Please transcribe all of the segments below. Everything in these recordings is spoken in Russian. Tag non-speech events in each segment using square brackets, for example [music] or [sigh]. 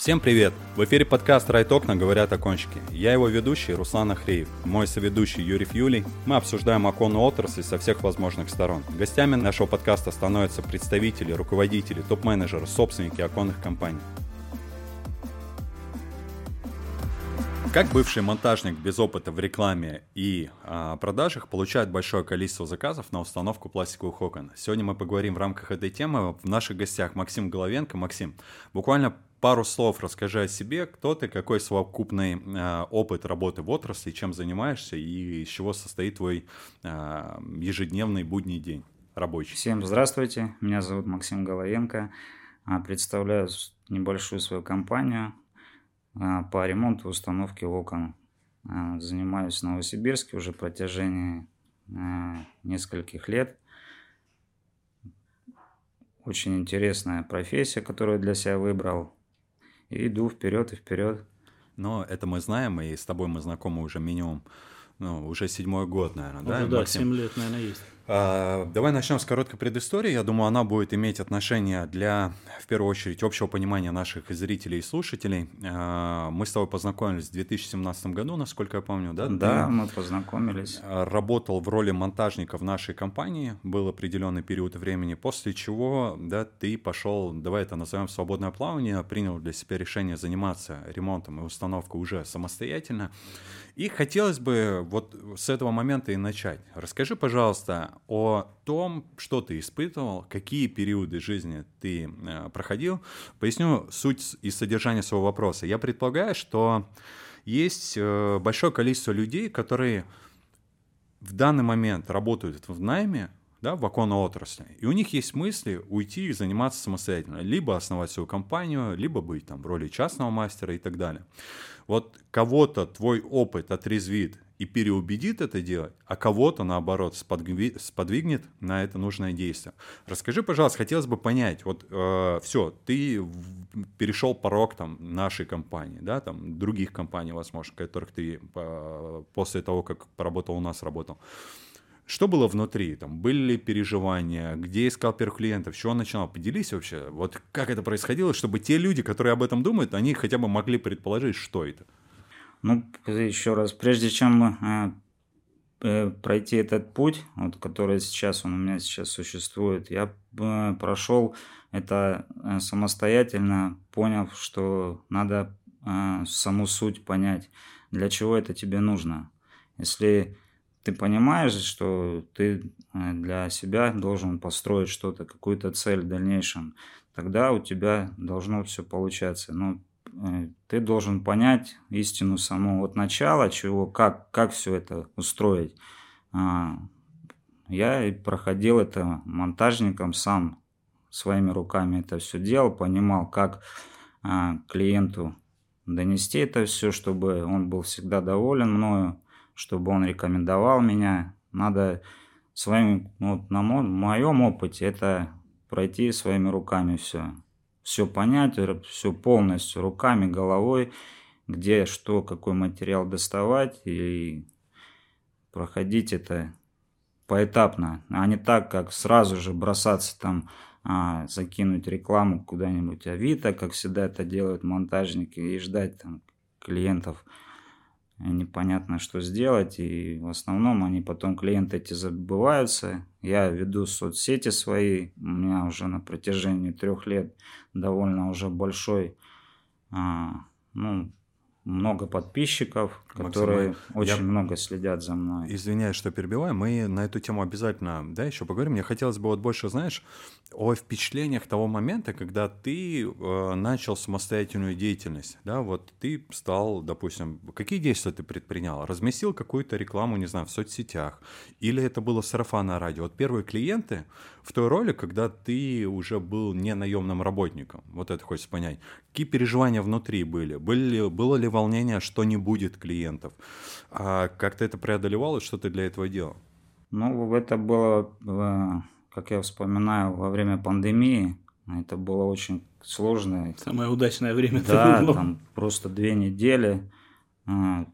Всем привет! В эфире подкаст «Райт окна. Говорят окончики». Я его ведущий Руслан Ахреев, мой соведущий Юрий Юлий. Мы обсуждаем оконную отрасль со всех возможных сторон. Гостями нашего подкаста становятся представители, руководители, топ-менеджеры, собственники оконных компаний. Как бывший монтажник без опыта в рекламе и а, продажах получает большое количество заказов на установку пластиковых окон? Сегодня мы поговорим в рамках этой темы. В наших гостях Максим Головенко. Максим, буквально пару слов расскажи о себе, кто ты, какой совокупный э, опыт работы в отрасли, чем занимаешься и из чего состоит твой э, ежедневный будний день рабочий. Всем здравствуйте, меня зовут Максим Головенко, а, представляю небольшую свою компанию а, по ремонту и установке окон. А, занимаюсь в Новосибирске уже протяжении нескольких лет. Очень интересная профессия, которую для себя выбрал и иду вперед и вперед. Но это мы знаем, и с тобой мы знакомы уже минимум, ну, уже седьмой год, наверное, уже, да? Да, семь лет, наверное, есть. А, давай начнем с короткой предыстории. Я думаю, она будет иметь отношение для, в первую очередь, общего понимания наших зрителей и слушателей. А, мы с тобой познакомились в 2017 году, насколько я помню, да? Да, Ты мы познакомились. Работал в роли монтажника в нашей компании, был определенный период времени, после чего, да, ты пошел, давай это назовем свободное плавание, принял для себя решение заниматься ремонтом и установкой уже самостоятельно. И хотелось бы вот с этого момента и начать. Расскажи, пожалуйста, о том, что ты испытывал, какие периоды жизни ты э, проходил. Поясню суть и содержание своего вопроса. Я предполагаю, что есть э, большое количество людей, которые в данный момент работают в найме, да, в оконной отрасли. И у них есть мысли уйти и заниматься самостоятельно. Либо основать свою компанию, либо быть там в роли частного мастера и так далее. Вот кого-то твой опыт отрезвит и переубедит это делать, а кого-то, наоборот, сподвигнет на это нужное действие. Расскажи, пожалуйста, хотелось бы понять, вот э, все, ты перешел порог там нашей компании, да, там других компаний, возможно, которых ты э, после того, как поработал у нас, работал. Что было внутри? Там были ли переживания? Где искал первых клиентов? С чего начинал? Поделись вообще. Вот как это происходило, чтобы те люди, которые об этом думают, они хотя бы могли предположить, что это? Ну, еще раз, прежде чем э, э, пройти этот путь, вот, который сейчас он у меня сейчас существует, я э, прошел это э, самостоятельно, поняв, что надо э, саму суть понять, для чего это тебе нужно. Если ты понимаешь, что ты э, для себя должен построить что-то, какую-то цель в дальнейшем, тогда у тебя должно все получаться. Но Э, ты должен понять истину самого от начала, чего, как, как все это устроить. А, я проходил это монтажником сам, своими руками это все делал, понимал, как а, клиенту донести это все, чтобы он был всегда доволен мною, чтобы он рекомендовал меня. Надо своим, ну, на моем опыте это пройти своими руками все все понять, все полностью руками, головой, где что, какой материал доставать и проходить это поэтапно, а не так, как сразу же бросаться там, а, закинуть рекламу куда-нибудь. Авито, как всегда это делают монтажники, и ждать там клиентов непонятно, что сделать, и в основном они потом, клиенты эти забываются. Я веду соцсети свои, у меня уже на протяжении трех лет довольно уже большой, а, ну, много подписчиков, которые Максим, очень я... много следят за мной. Извиняюсь, что перебиваю. Мы на эту тему обязательно, да, еще поговорим. Мне хотелось бы вот больше, знаешь, о впечатлениях того момента, когда ты э, начал самостоятельную деятельность, да, вот ты стал, допустим, какие действия ты предпринял? Разместил какую-то рекламу, не знаю, в соцсетях, или это было сарафанное радио? Вот первые клиенты в той роли, когда ты уже был не наемным работником, вот это хочется понять. Какие переживания внутри были? были было ли волнение, что не будет клиентов? А как ты это преодолевал и что ты для этого делал? Ну, это было э, как я вспоминаю, во время пандемии это было очень сложно. Самое удачное время. Да, было. там просто две недели. А,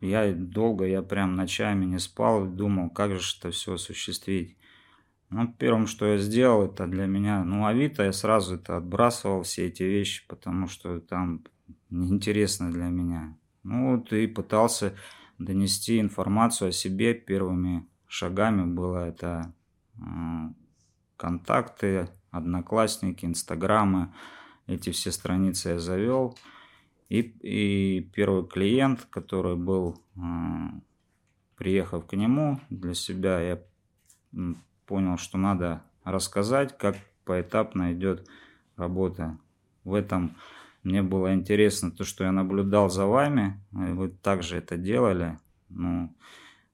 я долго, я прям ночами не спал, думал, как же это все осуществить. Ну, первым, что я сделал, это для меня, ну, Авито, я сразу это отбрасывал, все эти вещи, потому что там неинтересно для меня. Ну, вот и пытался донести информацию о себе первыми шагами было это э, контакты, одноклассники, инстаграмы, эти все страницы я завел. И, и первый клиент, который был, э, приехав к нему для себя, я понял, что надо рассказать, как поэтапно идет работа. В этом мне было интересно то, что я наблюдал за вами, вы также это делали, ну,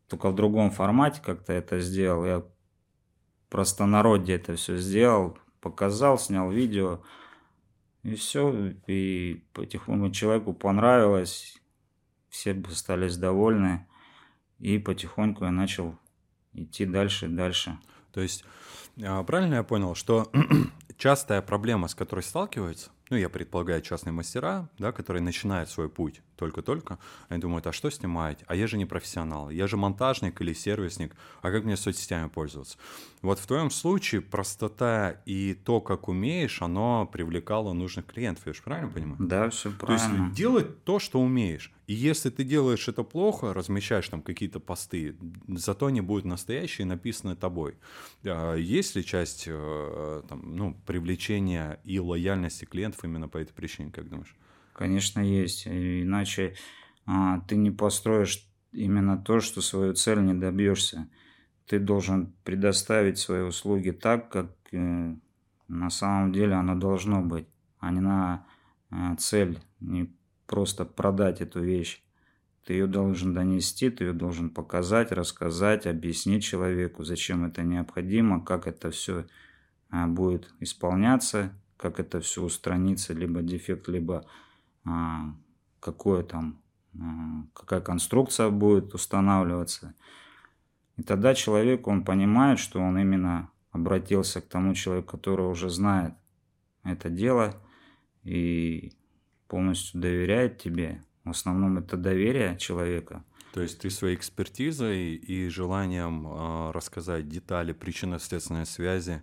только в другом формате как-то это сделал. Я простонародье это все сделал, показал, снял видео, и все, и потихоньку человеку понравилось, все остались довольны, и потихоньку я начал идти дальше, дальше. То есть, а, правильно я понял, что [clears throat] частая проблема, с которой сталкиваются, ну, я предполагаю, частные мастера, да, которые начинают свой путь только-только, они думают, а что снимать? А я же не профессионал, я же монтажник или сервисник, а как мне соцсетями пользоваться? Вот в твоем случае простота и то, как умеешь, оно привлекало нужных клиентов, я же правильно понимаю? Да, все правильно. То есть делать то, что умеешь. И если ты делаешь это плохо, размещаешь там какие-то посты, зато они будут настоящие, написаны тобой. А есть ли часть э, там, ну, привлечения и лояльности клиентов именно по этой причине, как думаешь? Конечно, есть. Иначе а, ты не построишь именно то, что свою цель не добьешься. Ты должен предоставить свои услуги так, как э, на самом деле оно должно быть, а не на э, цель, не просто продать эту вещь. Ты ее должен донести, ты ее должен показать, рассказать, объяснить человеку, зачем это необходимо, как это все э, будет исполняться, как это все устранится, либо дефект, либо какое там, а, какая конструкция будет устанавливаться. И тогда человек, он понимает, что он именно обратился к тому человеку, который уже знает это дело и полностью доверяет тебе. В основном это доверие человека. То есть ты своей экспертизой и желанием э, рассказать детали причинно-следственной связи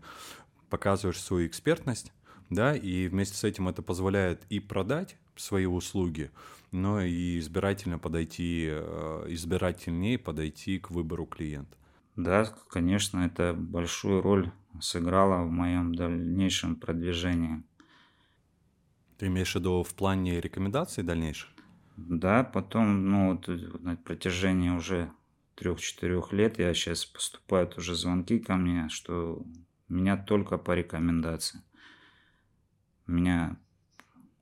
показываешь свою экспертность, да, и вместе с этим это позволяет и продать свои услуги, но и избирательно подойти, э, избирательнее подойти к выбору клиента. Да, конечно, это большую роль сыграло в моем дальнейшем продвижении. Ты имеешь в виду в плане рекомендаций дальнейших? Да, потом, ну, вот на протяжении уже трех-четырех лет я сейчас поступают уже звонки ко мне, что меня только по рекомендации. Меня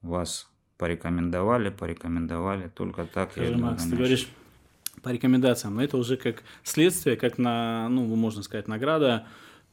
вас порекомендовали, порекомендовали, только так Скажи, я Макс, ты говоришь по рекомендациям, но это уже как следствие, как на, ну, можно сказать, награда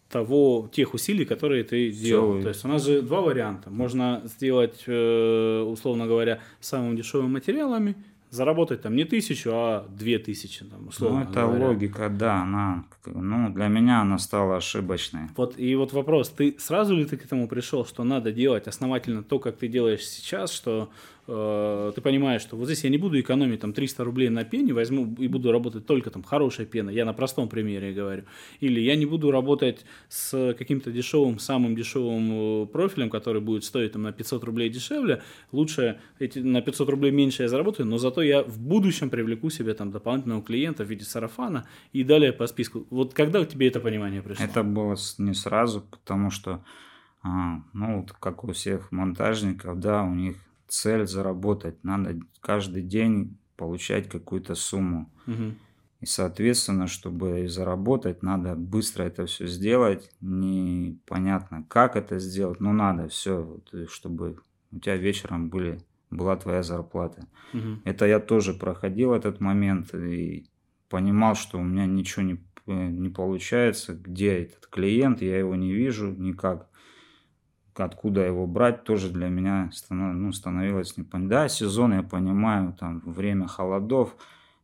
того, тех усилий, которые ты сделал. Все. То есть у нас же два варианта. Можно сделать, э, условно говоря, самыми дешевыми материалами заработать там не тысячу, а две тысячи, там, условно Ну, это говоря. логика, да, она, ну, для меня она стала ошибочной. Вот, и вот вопрос, ты сразу ли ты к этому пришел, что надо делать основательно то, как ты делаешь сейчас, что Э, ты понимаешь, что вот здесь я не буду экономить там 300 рублей на пене, возьму и буду работать только там хорошая пена, я на простом примере говорю. Или я не буду работать с каким-то дешевым, самым дешевым э, профилем, который будет стоить там на 500 рублей дешевле, лучше эти, на 500 рублей меньше я заработаю, но зато я в будущем привлеку себе там дополнительного клиента в виде сарафана и далее по списку. Вот когда у тебя это понимание пришло? Это было не сразу, потому что, а, ну, как у всех монтажников, да, у них цель заработать. Надо каждый день получать какую-то сумму. Угу. И, соответственно, чтобы заработать, надо быстро это все сделать. Непонятно, как это сделать, но надо все, чтобы у тебя вечером были, была твоя зарплата. Угу. Это я тоже проходил этот момент и понимал, что у меня ничего не, не получается. Где этот клиент, я его не вижу никак откуда его брать, тоже для меня станов, ну, становилось непонятно. Да, сезон, я понимаю, там время холодов,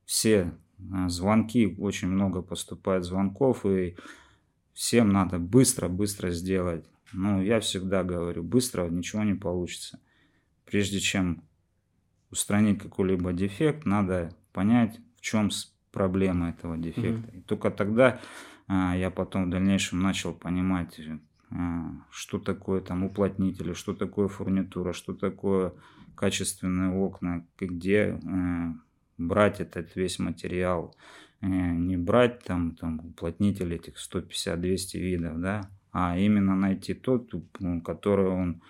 все а, звонки, очень много поступает звонков, и всем надо быстро-быстро сделать. Ну, я всегда говорю, быстро ничего не получится. Прежде чем устранить какой-либо дефект, надо понять, в чем проблема этого дефекта. Mm-hmm. И только тогда а, я потом в дальнейшем начал понимать, что такое там уплотнители, что такое фурнитура, что такое качественные окна, где э, брать этот весь материал, э, не брать там, там уплотнитель этих 150-200 видов, да, а именно найти тот, который он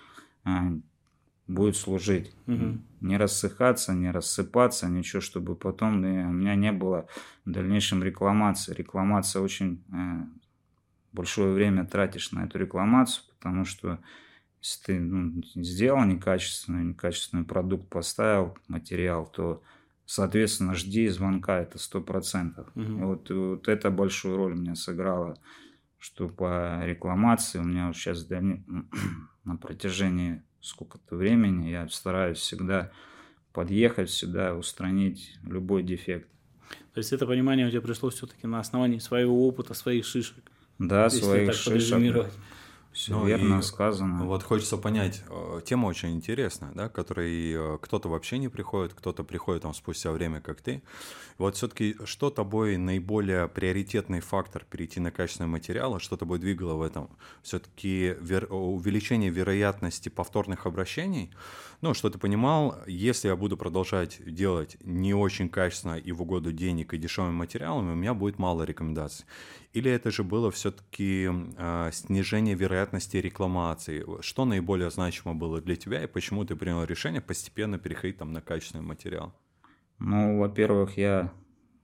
будет служить. Угу. Не рассыхаться, не рассыпаться, ничего, чтобы потом у меня не было в дальнейшем рекламации. Рекламация очень э, большое время тратишь на эту рекламацию, потому что если ты ну, сделал некачественный, некачественный продукт, поставил материал, то, соответственно, жди звонка, это сто процентов. Угу. Вот, вот это большую роль мне сыграло, что по рекламации у меня вот сейчас [clears throat] на протяжении сколько-то времени, я стараюсь всегда подъехать сюда, устранить любой дефект. То есть это понимание у тебя пришло все-таки на основании своего опыта, своих шишек. Да, своих шишек. Все ну, верно сказано. Вот хочется понять, э, тема очень интересная, да, которой э, кто-то вообще не приходит, кто-то приходит там спустя время, как ты. Вот все-таки что тобой наиболее приоритетный фактор перейти на качественные материалы, что тобой двигало в этом? Все-таки вер... увеличение вероятности повторных обращений, ну, что ты понимал, если я буду продолжать делать не очень качественно и в угоду денег и дешевыми материалами, у меня будет мало рекомендаций. Или это же было все-таки э, снижение вероятности рекламации? Что наиболее значимо было для тебя и почему ты принял решение постепенно переходить там на качественный материал? Ну, во-первых, я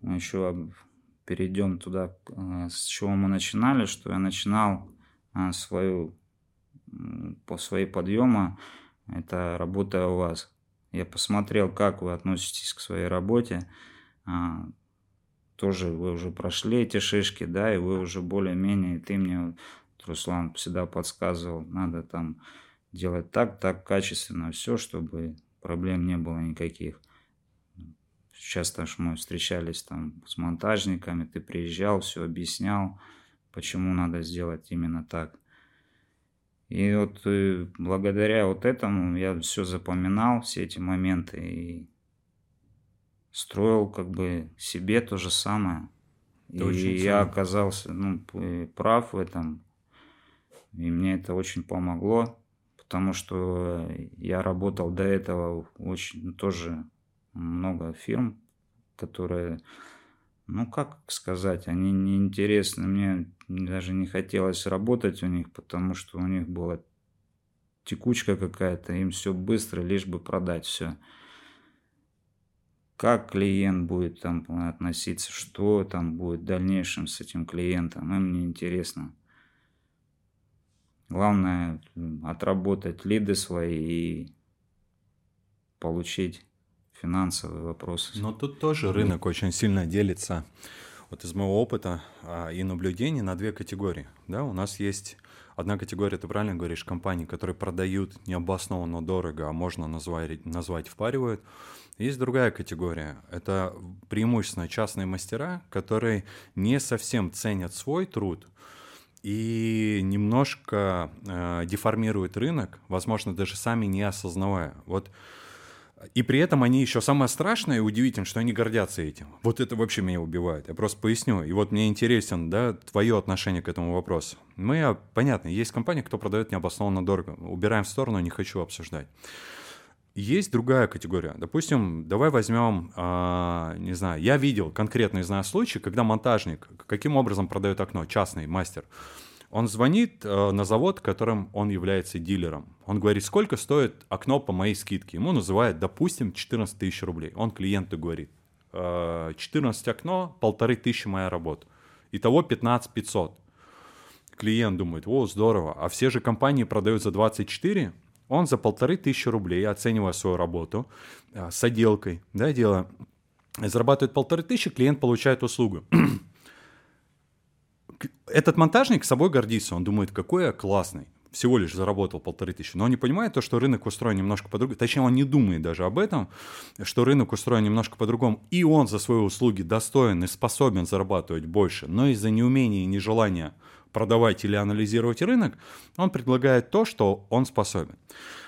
еще перейдем туда, э, с чего мы начинали, что я начинал э, свою по своей подъема, это работая у вас. Я посмотрел, как вы относитесь к своей работе, а, тоже вы уже прошли эти шишки, да, и вы уже более-менее, ты мне, Руслан, всегда подсказывал, надо там делать так, так качественно все, чтобы проблем не было никаких. Часто мы встречались там с монтажниками, ты приезжал, все объяснял, почему надо сделать именно так. И вот э, благодаря вот этому я все запоминал, все эти моменты, и строил как бы себе то же самое. Это и я оказался ну, прав в этом. И мне это очень помогло, потому что я работал до этого очень ну, тоже много фирм, которые, ну как сказать, они неинтересны. Мне даже не хотелось работать у них, потому что у них была текучка какая-то, им все быстро, лишь бы продать все как клиент будет там относиться, что там будет в дальнейшем с этим клиентом, им не интересно. Главное отработать лиды свои и получить финансовые вопросы. Но тут тоже рынок очень сильно делится, вот из моего опыта а, и наблюдений, на две категории. Да, у нас есть одна категория, ты правильно говоришь, компании, которые продают необоснованно дорого, а можно назвать, назвать впаривают. Есть другая категория. Это преимущественно частные мастера, которые не совсем ценят свой труд и немножко э, деформируют рынок, возможно, даже сами не осознавая. Вот и при этом они еще самое страшное и удивительное, что они гордятся этим. Вот это вообще меня убивает. Я просто поясню. И вот мне интересен, да, твое отношение к этому вопросу. Мы, а, понятно, есть компания, кто продает необоснованно дорого. Убираем в сторону, не хочу обсуждать. Есть другая категория. Допустим, давай возьмем, э, не знаю, я видел конкретно, знаю случай, когда монтажник каким образом продает окно, частный мастер. Он звонит э, на завод, которым он является дилером. Он говорит, сколько стоит окно по моей скидке. Ему называют, допустим, 14 тысяч рублей. Он клиенту говорит, э, 14 окно, полторы тысячи моя работа. Итого 15 500. Клиент думает, о, здорово. А все же компании продают за 24, он за полторы тысячи рублей, оценивая свою работу а, с отделкой, да, дело, зарабатывает полторы тысячи, клиент получает услугу. [clears throat] Этот монтажник собой гордится, он думает, какой я классный, всего лишь заработал полторы тысячи, но он не понимает то, что рынок устроен немножко по-другому, точнее, он не думает даже об этом, что рынок устроен немножко по-другому, и он за свои услуги достоин и способен зарабатывать больше, но из-за неумения и нежелания продавать или анализировать рынок, он предлагает то, что он способен.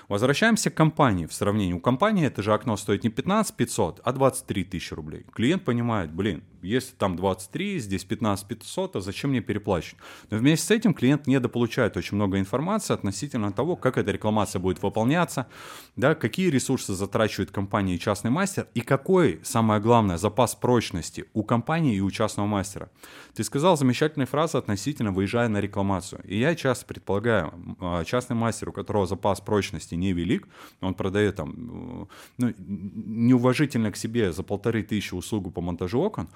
Возвращаемся к компании в сравнении. У компании это же окно стоит не 15 500, а 23 тысячи рублей. Клиент понимает, блин, если там 23, здесь 15 500, а зачем мне переплачивать? Но вместе с этим клиент недополучает очень много информации относительно того, как эта рекламация будет выполняться, да, какие ресурсы затрачивает компания и частный мастер, и какой, самое главное, запас прочности у компании и у частного мастера. Ты сказал замечательные фразы относительно выезжая на рекламацию. И я часто предполагаю, а, частный мастер, у которого запас прочности невелик, он продает там ну, неуважительно к себе за полторы тысячи услугу по монтажу окон,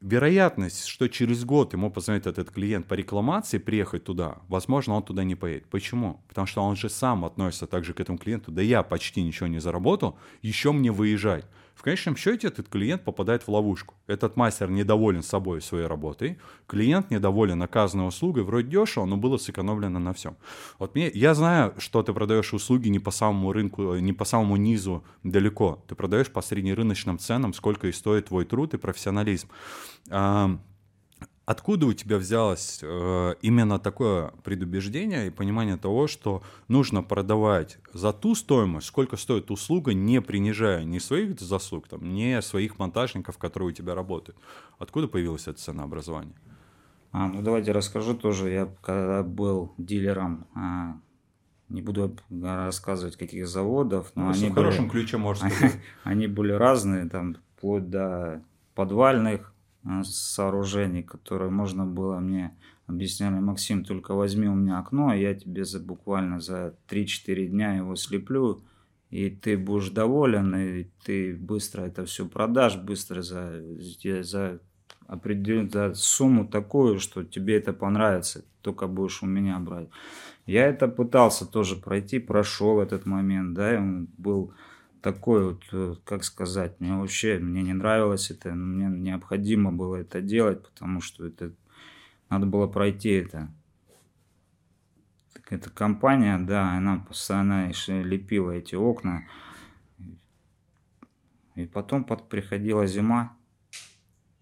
вероятность, что через год ему позвонит этот клиент по рекламации, приехать туда, возможно, он туда не поедет. Почему? Потому что он же сам относится также к этому клиенту. Да я почти ничего не заработал, еще мне выезжать. Конечном счете этот клиент попадает в ловушку. Этот мастер недоволен собой своей работой, клиент недоволен оказанной услугой, вроде дешево, но было сэкономлено на всем. Вот мне, я знаю, что ты продаешь услуги не по самому рынку, не по самому низу далеко. Ты продаешь по среднерыночным ценам, сколько и стоит твой труд и профессионализм. Откуда у тебя взялось э, именно такое предубеждение и понимание того, что нужно продавать за ту стоимость, сколько стоит услуга, не принижая ни своих заслуг, там, ни своих монтажников, которые у тебя работают? Откуда появилось это ценообразование? А, ну давайте расскажу тоже. Я когда был дилером, а, не буду рассказывать каких заводов, но ну, они в хорошем ключе можно [laughs] сказать. Они были разные, там вплоть до подвальных сооружений, которые можно было мне объясняли, Максим, только возьми у меня окно, я тебе за, буквально за 3-4 дня его слеплю, и ты будешь доволен, и ты быстро это все продашь, быстро за, за определенную за сумму такую, что тебе это понравится, только будешь у меня брать. Я это пытался тоже пройти, прошел этот момент, да, и он был такой вот, э, как сказать, мне вообще, мне не нравилось это, мне необходимо было это делать, потому что это, надо было пройти это. Так эта компания, да, она постоянно лепила эти окна, и потом под, приходила зима,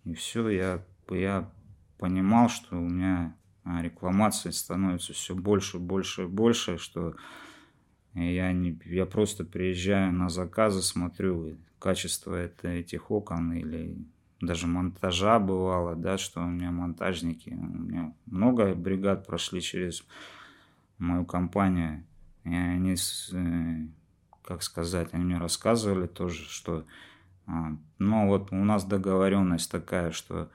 и все, я, я понимал, что у меня а, рекламации становится все больше, больше, больше, что я, не, я просто приезжаю на заказы, смотрю качество это, этих окон или даже монтажа бывало, да, что у меня монтажники, у меня много бригад прошли через мою компанию, и они, э, как сказать, они мне рассказывали тоже, что, а, ну вот у нас договоренность такая, что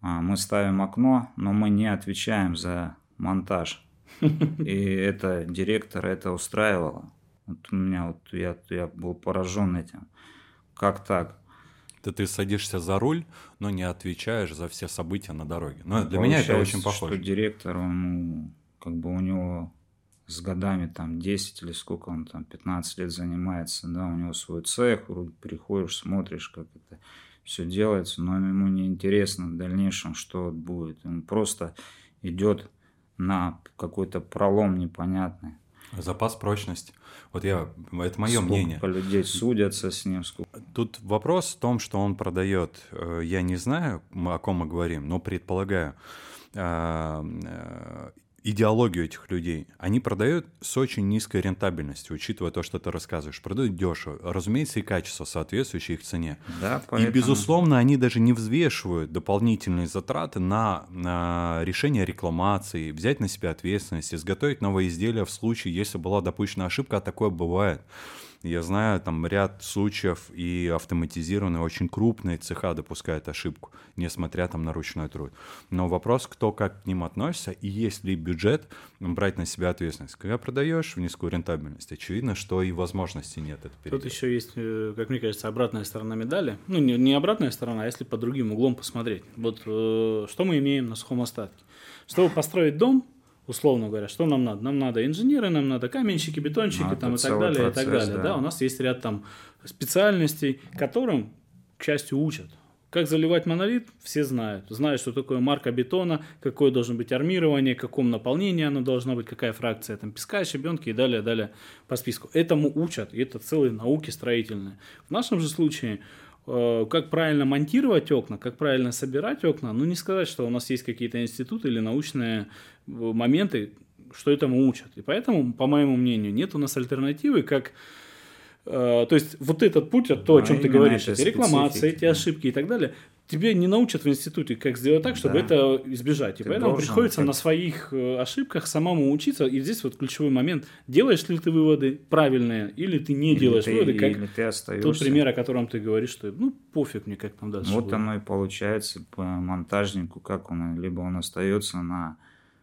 а, мы ставим окно, но мы не отвечаем за монтаж. И это директор это устраивало. Вот у меня вот я, я был поражен этим. Как так? Да ты садишься за руль, но не отвечаешь за все события на дороге. Но ну, для меня это очень похоже. Что директор, он, как бы у него с годами там 10 или сколько он там 15 лет занимается, да, у него свой цех, приходишь, смотришь, как это все делается, но ему не интересно в дальнейшем, что будет. Он просто идет на какой-то пролом непонятный. Запас прочности. Вот я, это мое сколько мнение. людей судятся с ним. Сколько... Тут вопрос в том, что он продает, э, я не знаю, о ком мы говорим, но предполагаю, а, э, идеологию этих людей. Они продают с очень низкой рентабельностью, учитывая то, что ты рассказываешь. Продают дешево. Разумеется, и качество, соответствующее их цене. Да, поэтому... И, безусловно, они даже не взвешивают дополнительные затраты на, на решение рекламации, взять на себя ответственность, изготовить новое изделие в случае, если была допущена ошибка, а такое бывает. Я знаю там ряд случаев и автоматизированные, очень крупные цеха допускают ошибку, несмотря там на ручной труд. Но вопрос, кто как к ним относится, и есть ли бюджет брать на себя ответственность. Когда продаешь в низкую рентабельность, очевидно, что и возможности нет. Это Тут еще есть, э, как мне кажется, обратная сторона медали. Ну, не, не обратная сторона, а если под другим углом посмотреть. Вот э, что мы имеем на сухом остатке. Чтобы построить дом, условно говоря, что нам надо? Нам надо инженеры, нам надо каменщики, бетонщики там, и так далее, процесс, и так далее. Да. да, у нас есть ряд там специальностей, которым, к счастью, учат. Как заливать монолит, все знают. Знают, что такое марка бетона, какое должно быть армирование, каком наполнении оно должно быть, какая фракция там песка, щебенки и далее, далее по списку. Этому учат, и это целые науки строительные. В нашем же случае как правильно монтировать окна, как правильно собирать окна, ну не сказать, что у нас есть какие-то институты или научные э, моменты, что этому учат. И поэтому, по моему мнению, нет у нас альтернативы, как э, то есть вот этот путь, то, о чем ты говоришь, эти рекламации, эти ошибки и так далее, тебе не научат в институте, как сделать так, чтобы да. это избежать. И ты поэтому приходится как... на своих э, ошибках самому учиться. И здесь вот ключевой момент. Делаешь ли ты выводы правильные, или ты не или делаешь ты, выводы, как или ты остаешься. тот пример, о котором ты говоришь, что ну пофиг мне, как там дальше Вот будет. оно и получается по монтажнику, как он, либо он остается на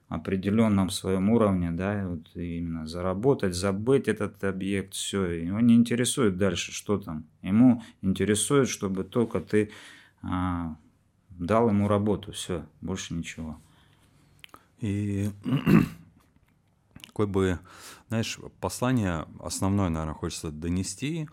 определенном своем уровне, да, вот именно заработать, забыть этот объект, все, его не интересует дальше, что там. Ему интересует, чтобы только ты а, дал ему работу, все, больше ничего. И [clears throat] какое бы, знаешь, послание основное, наверное, хочется донести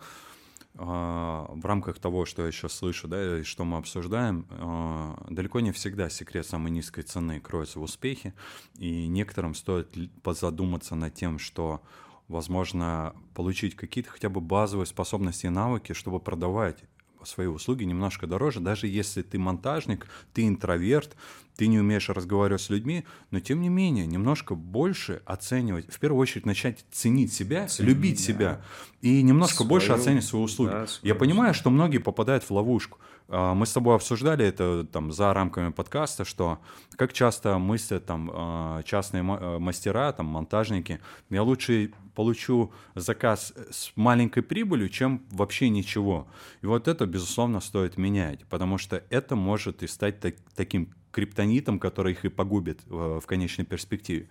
в рамках того, что я сейчас слышу, да, и что мы обсуждаем, а, далеко не всегда секрет самой низкой цены кроется в успехе, и некоторым стоит позадуматься над тем, что возможно получить какие-то хотя бы базовые способности и навыки, чтобы продавать свои услуги немножко дороже, даже если ты монтажник, ты интроверт, ты не умеешь разговаривать с людьми, но тем не менее немножко больше оценивать, в первую очередь начать ценить себя, Ценить, любить да. себя и немножко свою, больше оценивать свои услуги. Да, Я понимаю, что многие попадают в ловушку. А, мы с тобой обсуждали это там за рамками подкаста, что как часто мыслят там а, частные э, мастера, там монтажники, я лучше получу заказ с маленькой прибылью, чем вообще ничего. И вот это, безусловно, стоит менять, потому что это может и стать так, таким криптонитом, который их и погубит в, конечной перспективе.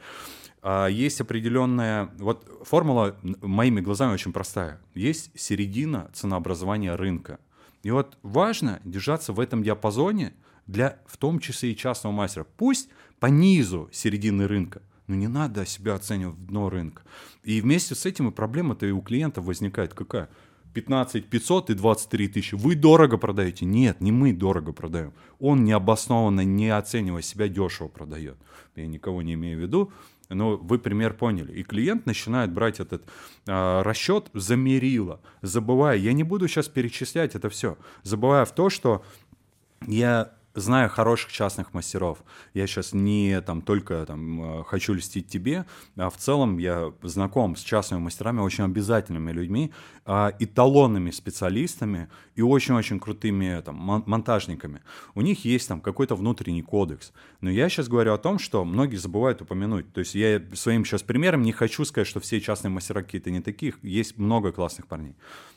А есть определенная... Вот формула моими глазами очень простая. Есть середина ценообразования рынка – и вот важно держаться в этом диапазоне для в том числе и частного мастера. Пусть по низу середины рынка, но не надо себя оценивать в дно рынка. И вместе с этим и проблема-то и у клиентов возникает какая? 15 500 и 23 тысячи. Вы дорого продаете? Нет, не мы дорого продаем. Он необоснованно, не оценивая себя, дешево продает. Я никого не имею в виду. Но вы пример поняли. И клиент начинает брать этот а, расчет за мерило, забывая, я не буду сейчас перечислять это все, забывая в то, что я знаю хороших частных мастеров. Я сейчас не там только там э, хочу льстить тебе, а в целом я знаком с частными мастерами, очень обязательными людьми, а, эталонными специалистами и очень-очень крутыми там монтажниками. У них есть там какой-то внутренний кодекс. Но я сейчас говорю о том, что многие забывают упомянуть. То есть я своим сейчас примером не хочу сказать, что все частные мастера какие-то не таких. Есть много классных парней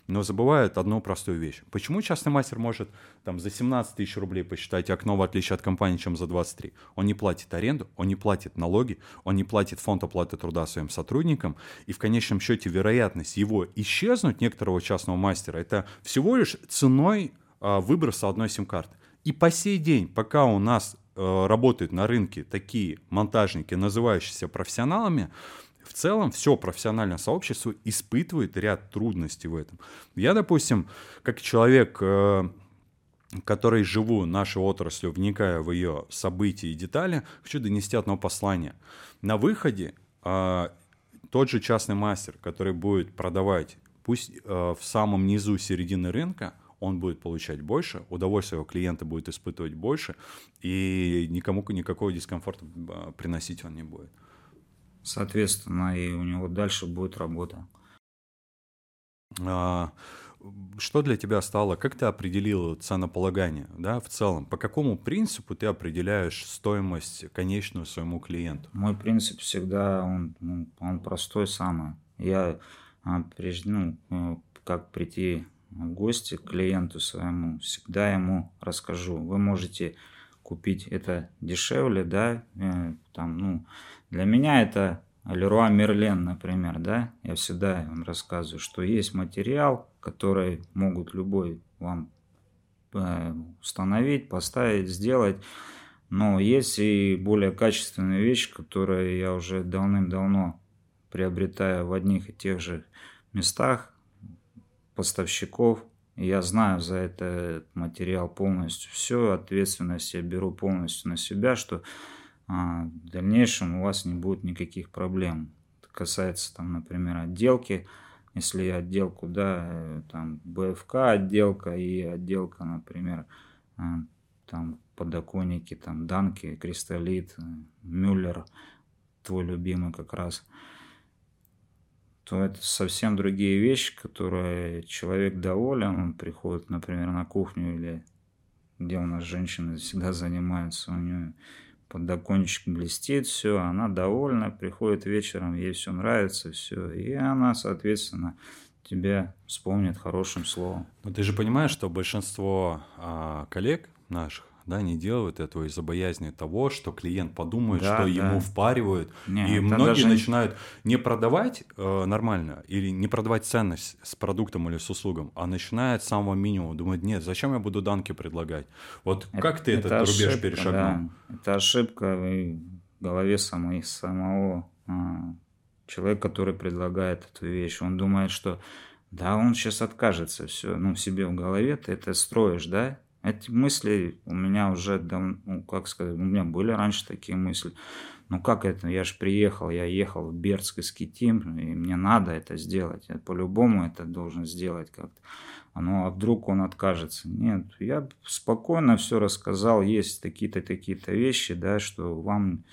но забывают одну простую вещь. Почему частный мастер может там за 17 тысяч рублей посчитать окно в отличие от компании, чем за 23? Он не платит аренду, он не платит налоги, он не платит фонд оплаты труда своим сотрудникам, и в конечном счете вероятность его исчезнуть некоторого частного мастера это всего лишь ценой а, выброса одной сим-карты. И по сей день, пока у нас э, работают на рынке такие монтажники, называющиеся профессионалами, в целом все профессиональное сообщество испытывает ряд трудностей в этом. Я, допустим, как человек, э, который живу нашей отраслью, вникая в ее события и детали, хочу донести одно послание. На выходе э, тот же частный мастер, который будет продавать, пусть э, в самом низу середины рынка, он будет получать больше, удовольствие его клиента будет испытывать больше, и никому никакого дискомфорта приносить он не будет. Соответственно, и у него дальше будет работа. А, что для тебя стало, как ты определил ценополагание, да, в целом? По какому принципу ты определяешь стоимость конечную своему клиенту? Мой принцип всегда, он, ну, он простой самый. Я, а, прежде, ну, э, как прийти в гости к клиенту своему, всегда ему расскажу. Вы можете купить это дешевле, да, э, там, ну, для меня это Леруа Мерлен, например, да, я всегда вам рассказываю, что есть материал, который могут любой вам э, установить, поставить, сделать, но есть и более качественные вещи, которые я уже давным-давно приобретаю в одних и тех же местах поставщиков. Я знаю за этот материал полностью все, ответственность я беру полностью на себя, что а в дальнейшем у вас не будет никаких проблем. Это касается, там, например, отделки. Если отделку, да, э, там БФК отделка и отделка, например, а, там подоконники, там данки, кристаллит, Мюллер, твой любимый как раз, то это совсем другие вещи, которые человек доволен, он приходит, например, на кухню или где у нас женщины всегда занимаются, у нее подокончик блестит, все, она довольна, приходит вечером, ей все нравится, все, и она, соответственно, тебя вспомнит хорошим словом. Но ты же понимаешь, что большинство а, коллег наших, да, не делают этого из-за боязни того, что клиент подумает, да, что да. ему впаривают. Не, и многие даже... начинают не продавать э, нормально или не продавать ценность с продуктом или с услугом, а начинают с самого минимума. Думают, нет, зачем я буду данки предлагать? Вот это, как ты это этот ошибка, рубеж перешагнул? Да. Это ошибка в голове самой, самого а, человека, который предлагает эту вещь. Он думает, что да, он сейчас откажется, все, ну, себе в голове ты это строишь, да, эти мысли у меня уже давно, ну, как сказать, у меня были раньше такие мысли. Ну как это, я же приехал, я ехал в Бердск из Китим, и мне надо это сделать. Я по-любому это должен сделать как-то. Ну а вдруг он откажется? Нет, я спокойно все рассказал, есть такие-то, такие-то вещи, да, что вам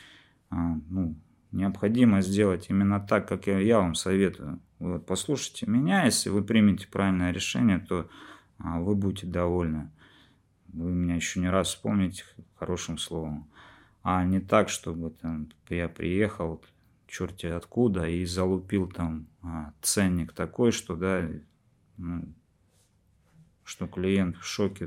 а, ну, необходимо сделать именно так, как я, я вам советую. Вот, послушайте меня, если вы примете правильное решение, то а, вы будете довольны вы меня еще не раз вспомните хорошим словом. А не так, чтобы там я приехал, черти откуда, и залупил там а, ценник такой, что, да, ну, что клиент в шоке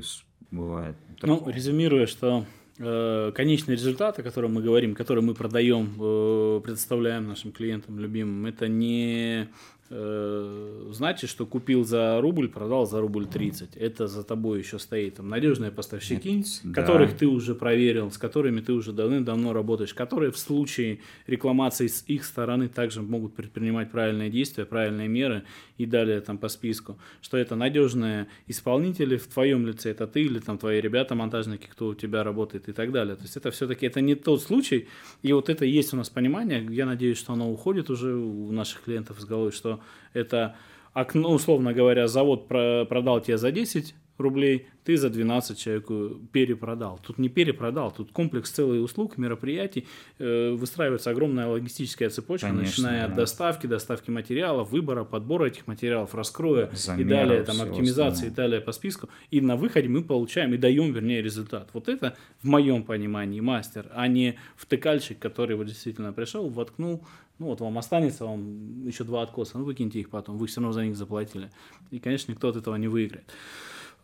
бывает. Ну, резюмируя, что э, конечный результат, о котором мы говорим, который мы продаем, э, предоставляем нашим клиентам любимым, это не значит, что купил за рубль, продал за рубль 30. Это за тобой еще стоит там надежные поставщики, Это, которых да. ты уже проверил, с которыми ты уже давным-давно работаешь, которые в случае рекламации с их стороны также могут предпринимать правильные действия, правильные меры и далее там по списку, что это надежные исполнители в твоем лице, это ты или там твои ребята, монтажники, кто у тебя работает и так далее. То есть это все-таки это не тот случай, и вот это есть у нас понимание, я надеюсь, что оно уходит уже у наших клиентов из головы, что это окно, условно говоря, завод продал тебе за 10 рублей, ты за 12 человеку перепродал. Тут не перепродал, тут комплекс целых услуг, мероприятий, э, выстраивается огромная логистическая цепочка, Конечно, начиная да. от доставки, доставки материалов, выбора, подбора этих материалов, раскроя Замеров, и далее, там, оптимизации и далее по списку. И на выходе мы получаем и даем, вернее, результат. Вот это в моем понимании мастер, а не втыкальщик, который вот действительно пришел, воткнул, ну вот вам останется вам еще два откоса, ну выкиньте их потом, вы все равно за них заплатили. И, конечно, никто от этого не выиграет.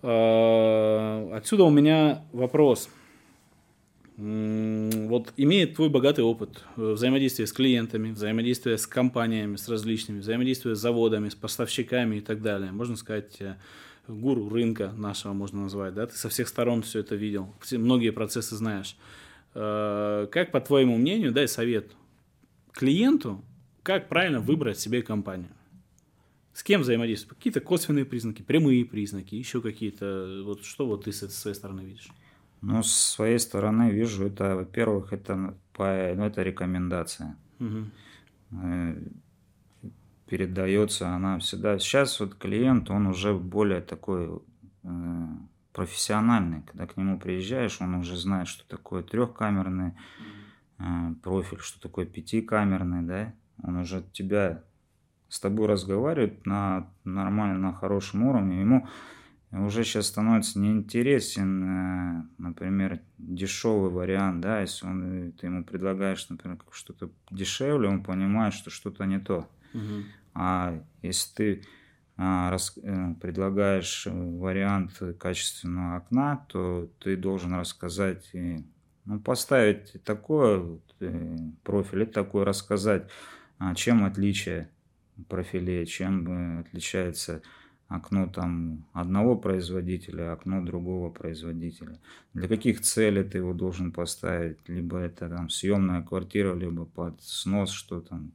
А, отсюда у меня вопрос. Вот имеет твой богатый опыт взаимодействия с клиентами, взаимодействия с компаниями, с различными, взаимодействия с заводами, с поставщиками и так далее. Можно сказать, э, гуру рынка нашего можно назвать, да? Ты со всех сторон все это видел, все, многие процессы знаешь. Как, по твоему мнению, дай совет клиенту, как правильно выбрать себе компанию? С кем взаимодействовать? Какие-то косвенные признаки, прямые признаки, еще какие-то. Вот что вот ты с своей стороны видишь? Ну, с своей стороны вижу, это, во-первых, это, по, ну, это рекомендация. Угу. Передается она всегда. Сейчас вот клиент, он уже более такой э, профессиональный. Когда к нему приезжаешь, он уже знает, что такое трехкамерный э, профиль, что такое пятикамерный, да. Он уже тебя с тобой разговаривает на нормальном, на хорошем уровне, ему уже сейчас становится неинтересен, э, например, дешевый вариант, да, если он, э, ты ему предлагаешь, например, что-то дешевле, он понимает, что что-то не то. Угу. А если ты а, рас, э, предлагаешь вариант качественного окна, то ты должен рассказать, ну, поставить такое профиль, такой рассказать, а, чем отличие профилей, чем отличается окно там одного производителя, окно другого производителя. Для каких целей ты его должен поставить? Либо это там съемная квартира, либо под снос, что там.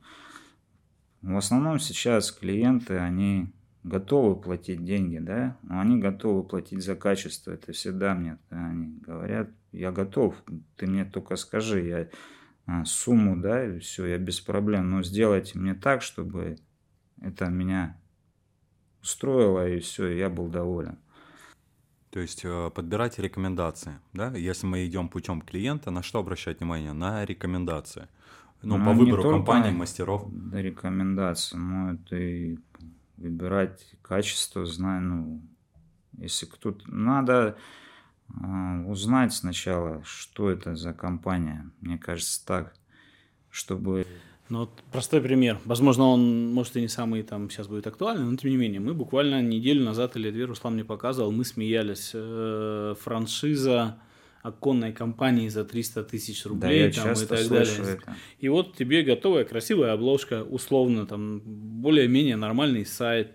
В основном сейчас клиенты, они готовы платить деньги, да, но они готовы платить за качество. Это всегда мне они говорят, я готов, ты мне только скажи, я а, сумму, да, и все, я без проблем, но сделайте мне так, чтобы это меня устроило, и все, я был доволен. То есть э, подбирать рекомендации, да? Если мы идем путем клиента, на что обращать внимание? На рекомендации. Ну, ну по выбору компаний, мастеров. Рекомендации, ну, это и выбирать качество, знаю, ну, если кто-то... Надо э, узнать сначала, что это за компания. Мне кажется, так, чтобы... Ну, вот простой пример. Возможно, он, может, и не самый там сейчас будет актуальный, но тем не менее. Мы буквально неделю назад или две, Руслан мне показывал, мы смеялись. Э, франшиза оконной компании за 300 тысяч рублей да, там, и так далее. Это. И вот тебе готовая красивая обложка, условно, там более-менее нормальный сайт,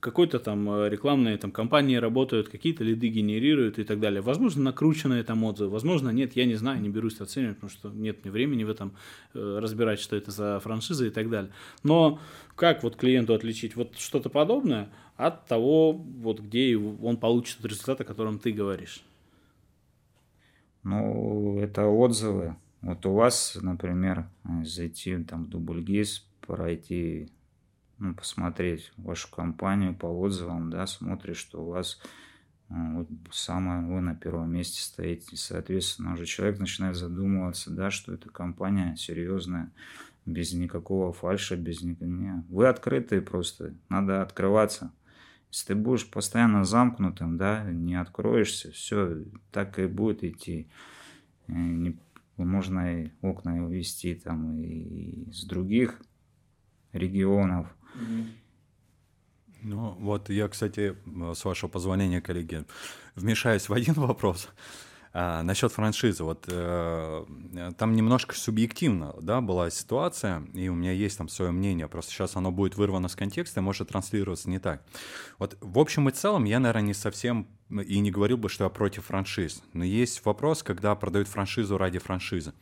какой-то там э, рекламные там компании работают, какие-то лиды генерируют и так далее. Возможно, накрученные там отзывы, возможно, нет, я не знаю, не берусь оценивать, потому что нет мне времени в этом э, разбирать, что это за франшиза и так далее. Но как вот клиенту отличить вот что-то подобное от того, вот где он получит результат, о котором ты говоришь? Ну, это отзывы. Вот у вас, например, зайти там в Дубльгиз, пройти, ну, посмотреть вашу компанию по отзывам, да, смотришь, что у вас вот самое, вы на первом месте стоите. Соответственно, уже человек начинает задумываться, да, что эта компания серьезная, без никакого фальша, без никакого... Вы открытые просто, надо открываться. Если ты будешь постоянно замкнутым, да, не откроешься, все так и будет идти. Э, не, можно и окна увести там и с других регионов. Ну, вот я, кстати, с вашего позволения, коллеги, вмешаюсь в один [laughs] вопрос. А, насчет франшизы, вот э, там немножко субъективно, да, была ситуация, и у меня есть там свое мнение, просто сейчас оно будет вырвано с контекста и может транслироваться не так. Вот в общем и целом я, наверное, не совсем и не говорил бы, что я против франшиз. Но есть вопрос, когда продают франшизу ради франшизы.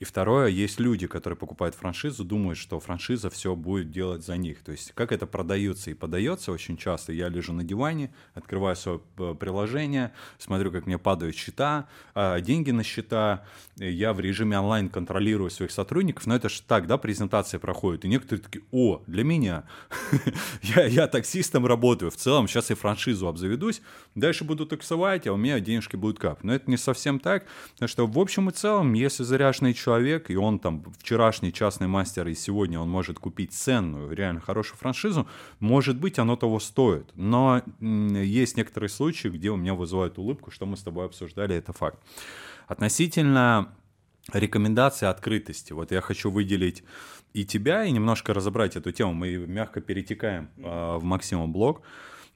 И второе, есть люди, которые покупают франшизу, думают, что франшиза все будет делать за них. То есть как это продается и подается очень часто. Я лежу на диване, открываю свое э, приложение, смотрю, как мне падают счета, а, деньги на счета. Я в режиме онлайн контролирую своих сотрудников. Но это же так, да, презентация проходит. И некоторые такие, о, для меня. [laughs] я, я таксистом работаю. В целом сейчас и франшизу обзаведусь. Дальше буду таксовать, а у меня денежки будут кап. Но это не совсем так, потому что в общем и целом, если заряженный человек, и он там вчерашний частный мастер, и сегодня он может купить ценную, реально хорошую франшизу, может быть, оно того стоит. Но есть некоторые случаи, где у меня вызывает улыбку, что мы с тобой обсуждали, это факт. Относительно рекомендации открытости. Вот я хочу выделить и тебя, и немножко разобрать эту тему. Мы мягко перетекаем э, в Максима блог.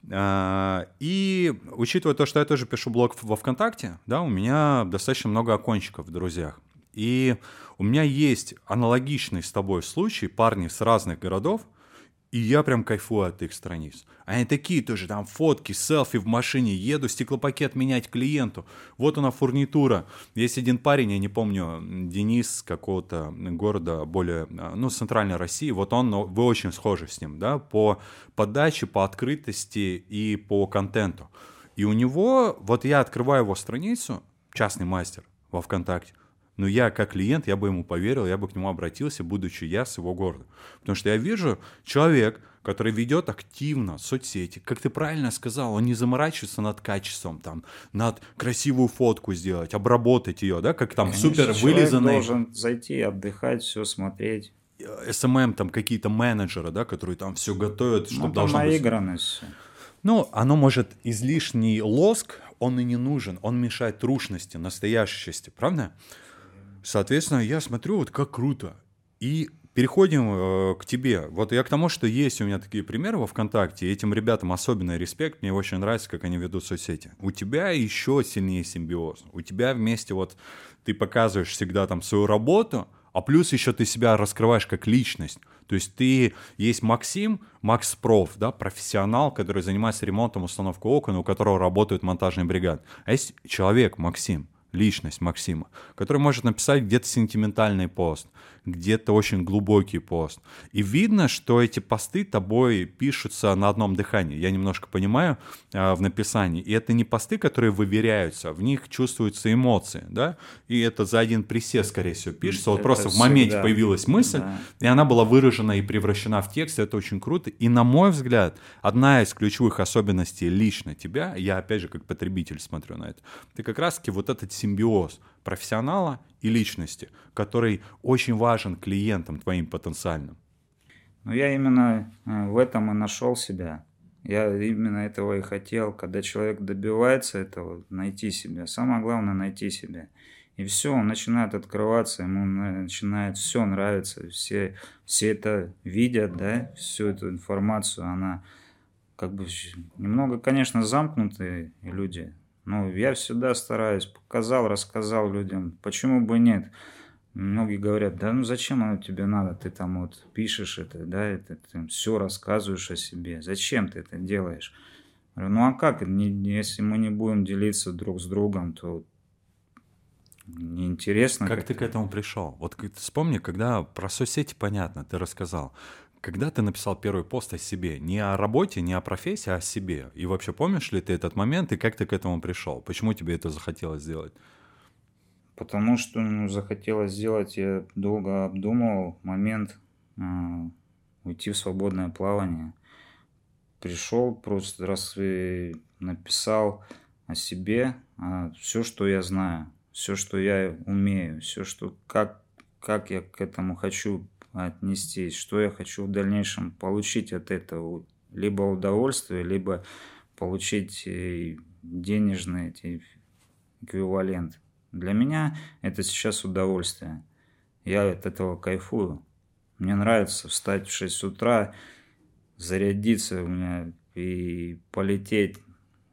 И учитывая то, что я тоже пишу блог во ВКонтакте, да, у меня достаточно много окончиков в друзьях. И у меня есть аналогичный с тобой случай, парни с разных городов, и я прям кайфую от их страниц. Они такие тоже, там фотки, селфи в машине, еду стеклопакет менять клиенту. Вот она фурнитура. Есть один парень, я не помню, Денис какого-то города более, ну, центральной России. Вот он, вы очень схожи с ним, да, по подаче, по открытости и по контенту. И у него, вот я открываю его страницу, частный мастер во ВКонтакте, но я как клиент, я бы ему поверил, я бы к нему обратился, будучи я с его города. Потому что я вижу человек, который ведет активно соцсети, как ты правильно сказал, он не заморачивается над качеством, там, над красивую фотку сделать, обработать ее, да, как там Конечно, супер вылизанный. должен зайти, отдыхать, все смотреть. SMM, эм эм, там какие-то менеджеры, да, которые там все готовят, чтобы ну, должно наигранность. быть. Ну, оно может излишний лоск, он и не нужен, он мешает трушности, настоящести, правда? Соответственно, я смотрю, вот как круто. И переходим э, к тебе. Вот я к тому, что есть у меня такие примеры во ВКонтакте, этим ребятам особенный респект, мне очень нравится, как они ведут соцсети. У тебя еще сильнее симбиоз. У тебя вместе вот ты показываешь всегда там свою работу, а плюс еще ты себя раскрываешь как личность. То есть ты есть Максим, Макс Проф, да, профессионал, который занимается ремонтом, установкой окон, у которого работают монтажные бригады. А есть человек Максим, личность Максима, который может написать где-то сентиментальный пост, где-то очень глубокий пост. И видно, что эти посты тобой пишутся на одном дыхании. Я немножко понимаю э, в написании. И это не посты, которые выверяются, в них чувствуются эмоции, да? И это за один присест, скорее всего, пишется. Вот это просто в моменте всегда. появилась мысль, да. и она была выражена и превращена в текст. Это очень круто. И, на мой взгляд, одна из ключевых особенностей лично тебя, я, опять же, как потребитель смотрю на это, ты как раз-таки вот этот симбиоз профессионала и личности, который очень важен клиентам твоим потенциальным. Ну, я именно э, в этом и нашел себя. Я именно этого и хотел, когда человек добивается этого, найти себя. Самое главное найти себя. И все, он начинает открываться, ему начинает все нравиться, все, все это видят, да, всю эту информацию, она как бы немного, конечно, замкнутые люди, но я всегда стараюсь, показал, рассказал людям, почему бы нет. Многие говорят, да ну зачем оно тебе надо, ты там вот пишешь это, да, это, ты все рассказываешь о себе, зачем ты это делаешь? Говорю, ну а как, если мы не будем делиться друг с другом, то неинтересно. Как, как ты к этому пришел? Вот вспомни, когда про соцсети понятно, ты рассказал. Когда ты написал первый пост о себе, не о работе, не о профессии, а о себе. И вообще помнишь ли ты этот момент и как ты к этому пришел? Почему тебе это захотелось сделать? Потому что ну, захотелось сделать, я долго обдумывал момент э, уйти в свободное плавание. Пришел, просто раз и написал о себе, а все, что я знаю все, что я умею, все, что как, как я к этому хочу отнестись, что я хочу в дальнейшем получить от этого, либо удовольствие, либо получить э, денежный эквивалент. Для меня это сейчас удовольствие. Я от этого кайфую. Мне нравится встать в 6 утра, зарядиться у меня и полететь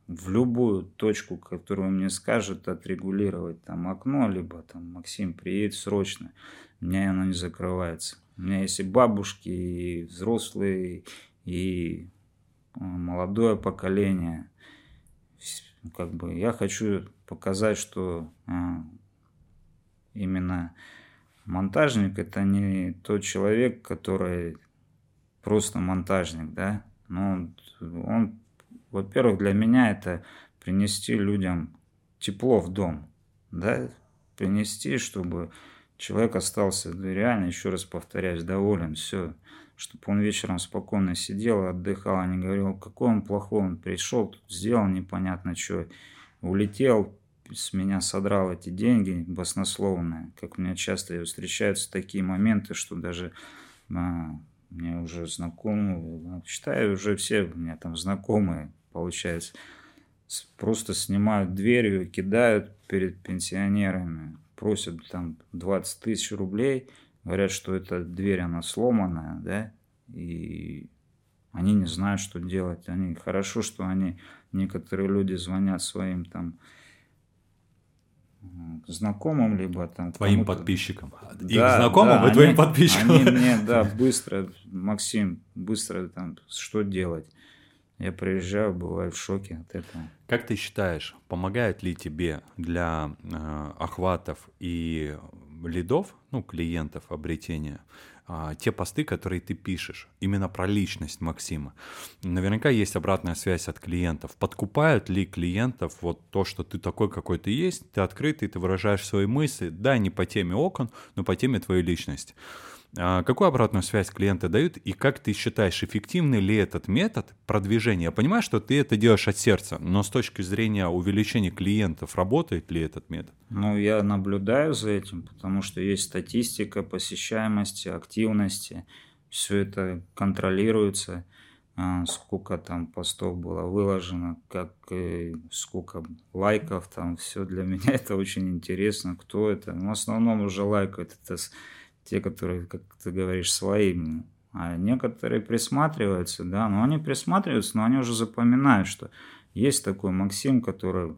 в любую точку, которую мне скажут, отрегулировать там окно, либо там Максим, приедет срочно. У меня оно не закрывается. У меня есть и бабушки, и взрослые, и э, молодое поколение. Как бы я хочу показать, что а, именно монтажник это не тот человек, который просто монтажник, да, но он, он во-первых, для меня это принести людям тепло в дом, да, принести, чтобы человек остался реально, еще раз повторяюсь, доволен, все, чтобы он вечером спокойно сидел, отдыхал, а не говорил, какой он плохой, он пришел, сделал непонятно что, улетел, с меня содрал эти деньги баснословные, как у меня часто встречаются такие моменты, что даже а, мне уже знакомые, считаю, уже все у меня там знакомые, получается. Просто снимают дверью, кидают перед пенсионерами, просят там 20 тысяч рублей, говорят, что эта дверь, она сломанная, да, и они не знают, что делать. Они хорошо, что они, некоторые люди звонят своим там знакомым, либо там... Твоим подписчикам. Да, Их знакомым да, и твоим они, подписчикам. Они мне, да, [laughs] быстро, Максим, быстро там, что делать? Я приезжаю, бываю в шоке от этого. Как ты считаешь, помогает ли тебе для э, охватов и лидов, ну, клиентов обретения, э, те посты, которые ты пишешь, именно про личность Максима? Наверняка есть обратная связь от клиентов. Подкупают ли клиентов вот то, что ты такой, какой ты есть, ты открытый, ты выражаешь свои мысли, да, не по теме окон, но по теме твоей личности. А какую обратную связь клиенты дают и как ты считаешь, эффективный ли этот метод продвижения? Я понимаю, что ты это делаешь от сердца, но с точки зрения увеличения клиентов, работает ли этот метод? Ну, я наблюдаю за этим, потому что есть статистика посещаемости, активности, все это контролируется, а, сколько там постов было выложено, как сколько лайков там, все для меня [laughs] это очень интересно, кто это. Ну, в основном уже лайкают это те, которые, как ты говоришь, своими. А некоторые присматриваются, да, но они присматриваются, но они уже запоминают, что есть такой Максим, который,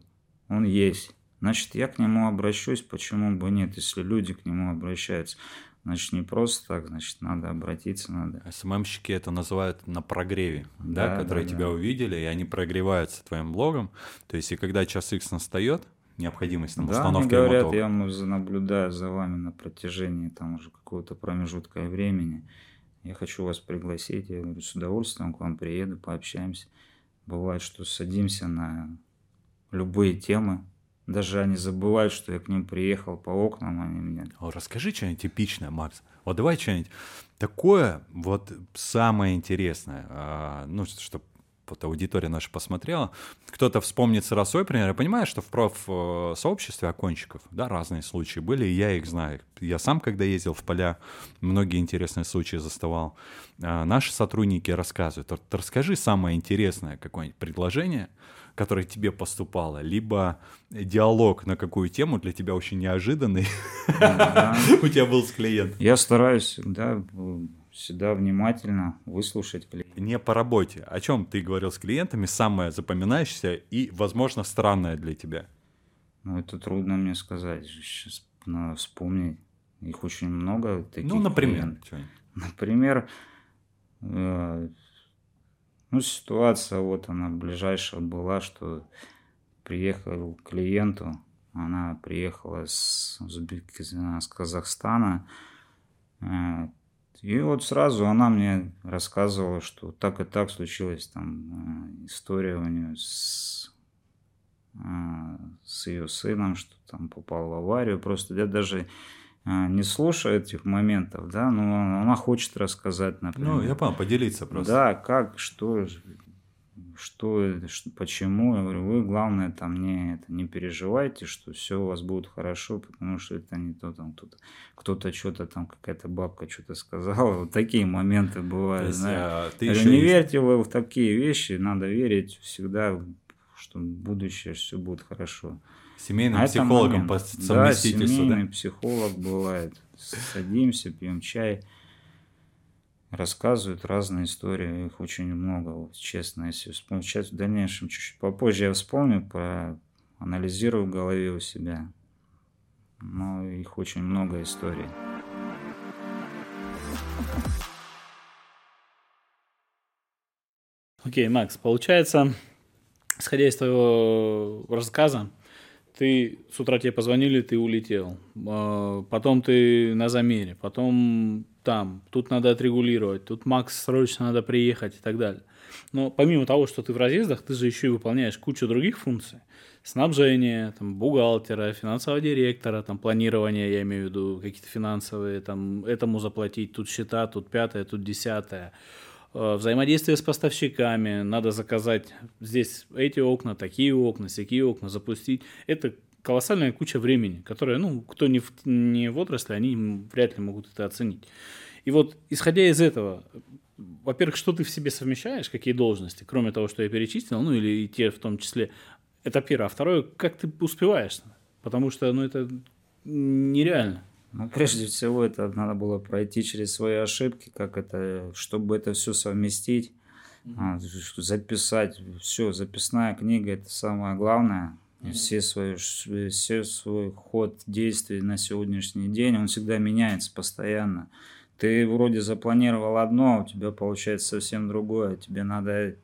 он есть. Значит, я к нему обращусь, почему бы нет, если люди к нему обращаются. Значит, не просто так, значит, надо обратиться, надо. СММщики это называют на прогреве, да, да которые да, тебя да. увидели, и они прогреваются твоим блогом. То есть, и когда час X настает, необходимость там, да, установки они говорят, я наблюдаю за вами на протяжении там уже какого-то промежутка времени. Я хочу вас пригласить. Я говорю, с удовольствием к вам приеду, пообщаемся. Бывает, что садимся на любые темы. Даже они забывают, что я к ним приехал по окнам, они меня... Расскажи что-нибудь типичное, Макс. Вот давай что-нибудь такое, вот самое интересное, а, ну, чтобы вот аудитория наша посмотрела, кто-то вспомнит сразу свой пример. Я понимаю, что в проф-сообществе окончиков, да, разные случаи были, и я их знаю. Я сам, когда ездил в поля, многие интересные случаи заставал. А наши сотрудники рассказывают. Вот расскажи самое интересное какое-нибудь предложение, которое тебе поступало, либо диалог на какую тему для тебя очень неожиданный [laughs] у тебя был с клиентом. Я стараюсь всегда всегда внимательно выслушать клиента. Не по работе. О чем ты говорил с клиентами, самое запоминающееся и, возможно, странное для тебя? Ну, это трудно мне сказать. Сейчас надо вспомнить. Их очень много таких. Ну, например. Например, э, ну, ситуация вот она ближайшая была, что приехал к клиенту, она приехала с, с Казахстана, э, и вот сразу она мне рассказывала, что так и так случилась там э, история у нее с, э, с ее сыном, что там попал в аварию. Просто я даже э, не слушаю этих моментов, да, но она хочет рассказать, например. Ну, я понял, поделиться просто. Да, как, что, что, почему. Я говорю, вы, главное, там не, это, не переживайте, что все у вас будет хорошо, потому что это не то, там кто-то, кто-то что-то там, какая-то бабка что-то сказала. Вот такие моменты бывают. есть, а, ты говорю, не есть... верьте вы в такие вещи, надо верить всегда, что будущее все будет хорошо. Семейным а психологом по Да, семейный да? психолог бывает. Садимся, пьем чай рассказывают разные истории, их очень много, вот, честно, если вспомнить. В дальнейшем чуть-чуть попозже я вспомню, про анализирую в голове у себя, но их очень много историй. Окей, Макс, получается, исходя из твоего рассказа, ты с утра тебе позвонили, ты улетел, а, потом ты на замере, потом там, тут надо отрегулировать, тут Макс срочно надо приехать и так далее. Но помимо того, что ты в разъездах, ты же еще и выполняешь кучу других функций. Снабжение, там, бухгалтера, финансового директора, там, планирование, я имею в виду, какие-то финансовые, там, этому заплатить, тут счета, тут пятое, тут десятое. Э, взаимодействие с поставщиками, надо заказать здесь эти окна, такие окна, всякие окна, запустить. Это колоссальная куча времени, которая, ну, кто не в, не в отрасли, они вряд ли могут это оценить. И вот, исходя из этого, во-первых, что ты в себе совмещаешь, какие должности, кроме того, что я перечислил, ну, или и те в том числе, это первое. А второе, как ты успеваешь? Потому что, ну, это нереально. Ну, прежде всего, это надо было пройти через свои ошибки, как это, чтобы это все совместить, mm-hmm. записать, все, записная книга, это самое главное, все свои, все свой ход действий на сегодняшний день, он всегда меняется постоянно. Ты вроде запланировал одно, а у тебя получается совсем другое. Тебе надо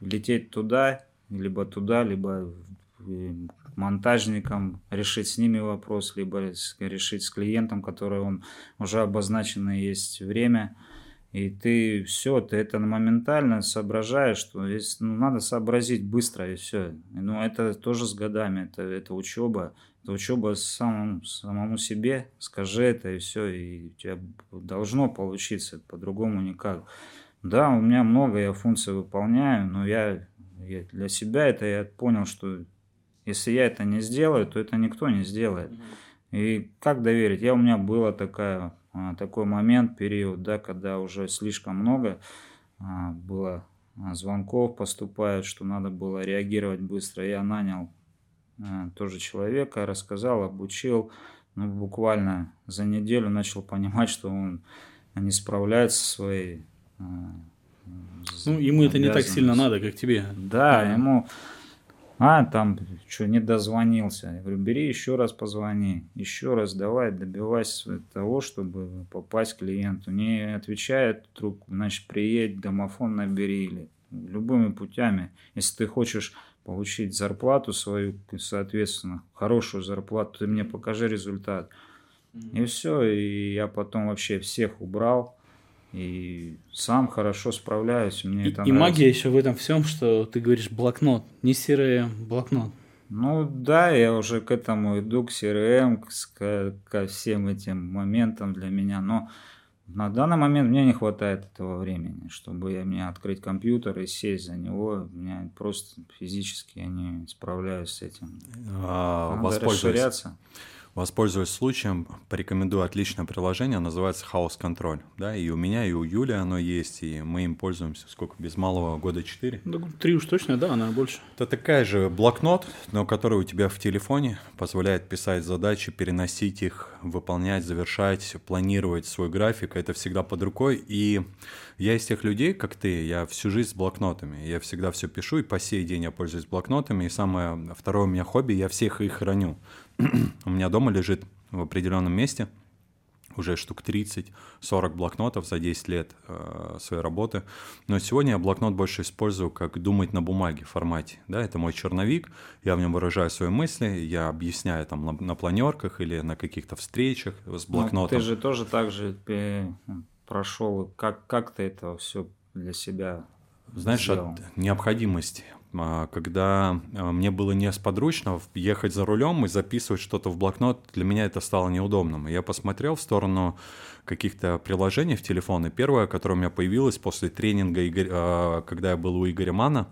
лететь туда, либо туда, либо монтажникам решить с ними вопрос, либо решить с клиентом, который он уже обозначено есть время. И ты все, ты это моментально соображаешь, что есть, ну, надо сообразить быстро и все. Ну, это тоже с годами, это, это учеба. Это учеба самому, самому себе, скажи это и все, и у тебя должно получиться, по-другому никак. Да, у меня много, я функций выполняю, но я, я для себя это я понял, что если я это не сделаю, то это никто не сделает. И как доверить? Я у меня была такая такой момент, период, да, когда уже слишком много а, было а, звонков поступает, что надо было реагировать быстро. Я нанял тоже человека, рассказал, обучил. Ну, буквально за неделю начал [laughs] понимать, что он не справляется со своей ну, ему это не так сильно надо, как тебе. Да, ему а, там, что, не дозвонился. Я говорю, бери еще раз позвони. Еще раз давай, добивайся того, чтобы попасть к клиенту. Не отвечает трубку, значит, приедь, домофон набери. Или любыми путями. Если ты хочешь получить зарплату свою, соответственно, хорошую зарплату, ты мне покажи результат. И все, и я потом вообще всех убрал и сам хорошо справляюсь. Мне и, это и магия еще в этом всем, что ты говоришь блокнот, не CRM, блокнот. Ну да, я уже к этому иду, к CRM, к, ко всем этим моментам для меня, но На данный момент мне не хватает этого времени, чтобы я мне открыть компьютер и сесть за него. У меня просто физически я не справляюсь с этим. А, Надо расширяться. Воспользуясь случаем, порекомендую отличное приложение, называется House Control. Да, и у меня, и у Юли оно есть, и мы им пользуемся сколько, без малого года четыре. Ну, три уж точно, да, она больше. Это такая же блокнот, но который у тебя в телефоне позволяет писать задачи, переносить их, выполнять, завершать, планировать свой график. Это всегда под рукой. И я из тех людей, как ты, я всю жизнь с блокнотами. Я всегда все пишу, и по сей день я пользуюсь блокнотами. И самое второе у меня хобби, я всех их храню. У меня дома лежит в определенном месте уже штук 30-40 блокнотов за 10 лет э, своей работы. Но сегодня я блокнот больше использую как думать на бумаге формате. Да, это мой черновик, я в нем выражаю свои мысли, я объясняю там на, на планерках или на каких-то встречах с ну, блокнотом. Но ты же тоже так же э, прошел, как, как ты это все для себя знаешь, сделал? от необходимости. Когда а, мне было несподручно ехать за рулем и записывать что-то в блокнот, для меня это стало неудобным. я посмотрел в сторону каких-то приложений в телефон, и первое, которое у меня появилось после тренинга, а, когда я был у Игоря Мана,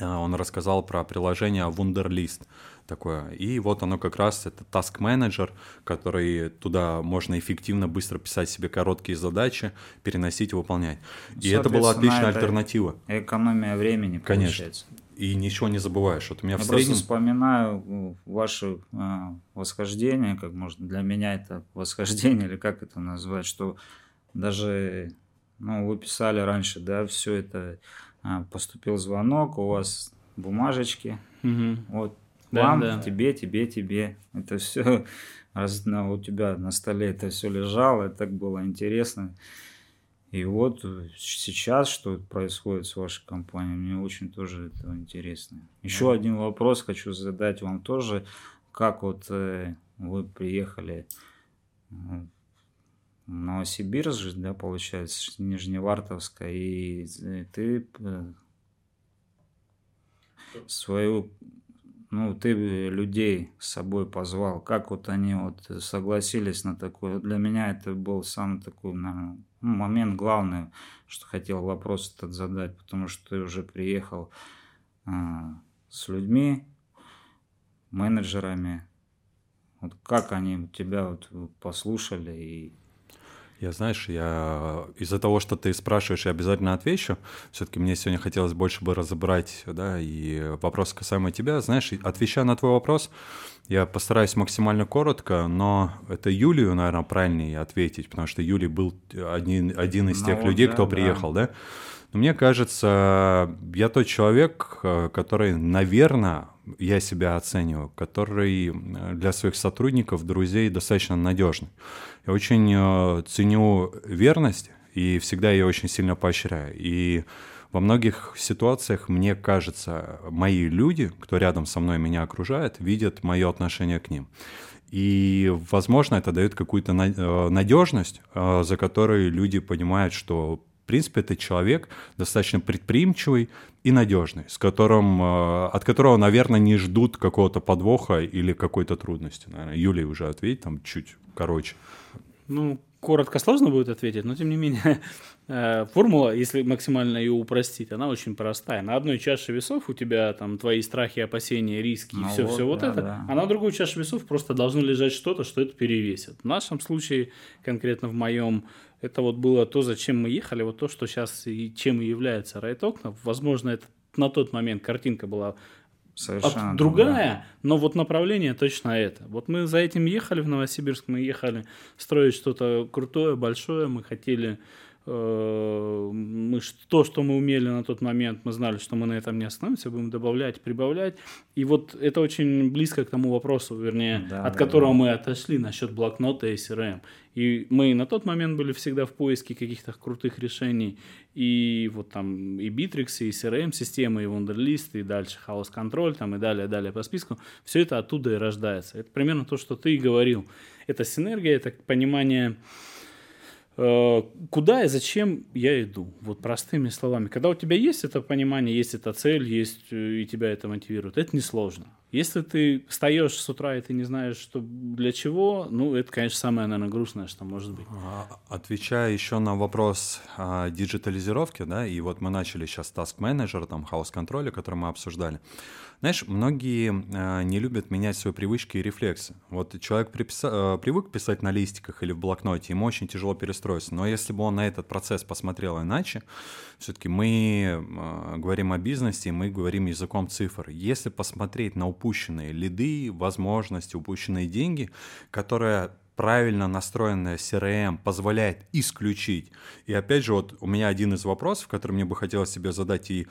он рассказал про приложение Wunderlist такое. И вот оно как раз, это Task Manager, который туда можно эффективно, быстро писать себе короткие задачи, переносить и выполнять. И это была отличная это альтернатива. Экономия времени, Конечно. получается. И ничего не забываешь. Вот у меня Я в среднем... просто вспоминаю ваше э, восхождение, как может для меня это восхождение, или как это назвать, что даже, ну, вы писали раньше, да, все это, э, поступил звонок, у вас бумажечки, угу. вот да, вам, да. тебе, тебе, тебе. Это все [laughs] у тебя на столе это все лежало, это так было интересно. И вот сейчас, что происходит с вашей компанией, мне очень тоже это интересно. Еще да. один вопрос хочу задать вам тоже. Как вот э, вы приехали э, в Новосибирск, да, получается, Нижневартовска, и э, ты э, свою ну, ты людей с собой позвал, как вот они вот согласились на такое. Для меня это был самый такой, наверное, ну, момент главный, что хотел вопрос этот задать, потому что ты уже приехал а, с людьми, менеджерами. Вот как они тебя вот послушали и я, знаешь, я из-за того, что ты спрашиваешь, я обязательно отвечу. Все-таки мне сегодня хотелось больше бы разобрать, да, и вопрос касаемо тебя. Знаешь, отвечая на твой вопрос, я постараюсь максимально коротко, но это Юлию, наверное, правильнее ответить, потому что Юлий был один, один из ну, тех людей, да, кто приехал, да. да? Но мне кажется, я тот человек, э, который, наверное, я себя оцениваю, который э, для своих сотрудников, друзей достаточно надежный. Я очень э, ценю верность и всегда ее очень сильно поощряю. И во многих ситуациях, мне кажется, мои люди, кто рядом со мной меня окружает, видят мое отношение к ним. И, возможно, это дает какую-то надежность, за которой люди понимают, что принципе, это человек достаточно предприимчивый и надежный, с которым, э, от которого, наверное, не ждут какого-то подвоха или какой-то трудности. Наверное, Юлия уже ответит там чуть короче. Ну, коротко сложно будет ответить, но тем не менее [laughs] э, формула, если максимально ее упростить, она очень простая. На одной чаше весов у тебя там твои страхи, опасения, риски и все, ну вот, все вот да, это, да. а на другой чаше весов просто должно лежать что-то, что это перевесит. В нашем случае, конкретно в моем, это вот было то, зачем мы ехали, вот то, что сейчас и чем и является Райт Окна. Возможно, это на тот момент картинка была Совершенно другая, но вот направление точно это. Вот мы за этим ехали в Новосибирск, мы ехали строить что-то крутое, большое, мы хотели мы то, что мы умели на тот момент, мы знали, что мы на этом не остановимся, будем добавлять, прибавлять. И вот это очень близко к тому вопросу, вернее, да, от да, которого да. мы отошли насчет блокнота и CRM. И мы на тот момент были всегда в поиске каких-то крутых решений. И вот там и Bittrex, и CRM-системы, и Wunderlist, и дальше House Control, там и далее, далее по списку. Все это оттуда и рождается. Это примерно то, что ты и говорил. Это синергия, это понимание Э, куда и зачем я иду. Вот простыми словами. Когда у тебя есть это понимание, есть эта цель, есть э, и тебя это мотивирует, это несложно. Если ты встаешь с утра и ты не знаешь, что для чего, ну, это, конечно, самое, наверное, грустное, что может быть. А, отвечая еще на вопрос о диджитализировке, да, и вот мы начали сейчас task manager, там, хаос контроля, который мы обсуждали. Знаешь, многие э, не любят менять свои привычки и рефлексы. Вот человек приписа- э, привык писать на листиках или в блокноте, ему очень тяжело перестроиться. Но если бы он на этот процесс посмотрел иначе, все-таки мы э, говорим о бизнесе, мы говорим языком цифр. Если посмотреть на упущенные лиды, возможности, упущенные деньги, которые правильно настроенная CRM позволяет исключить. И опять же, вот у меня один из вопросов, который мне бы хотелось себе задать и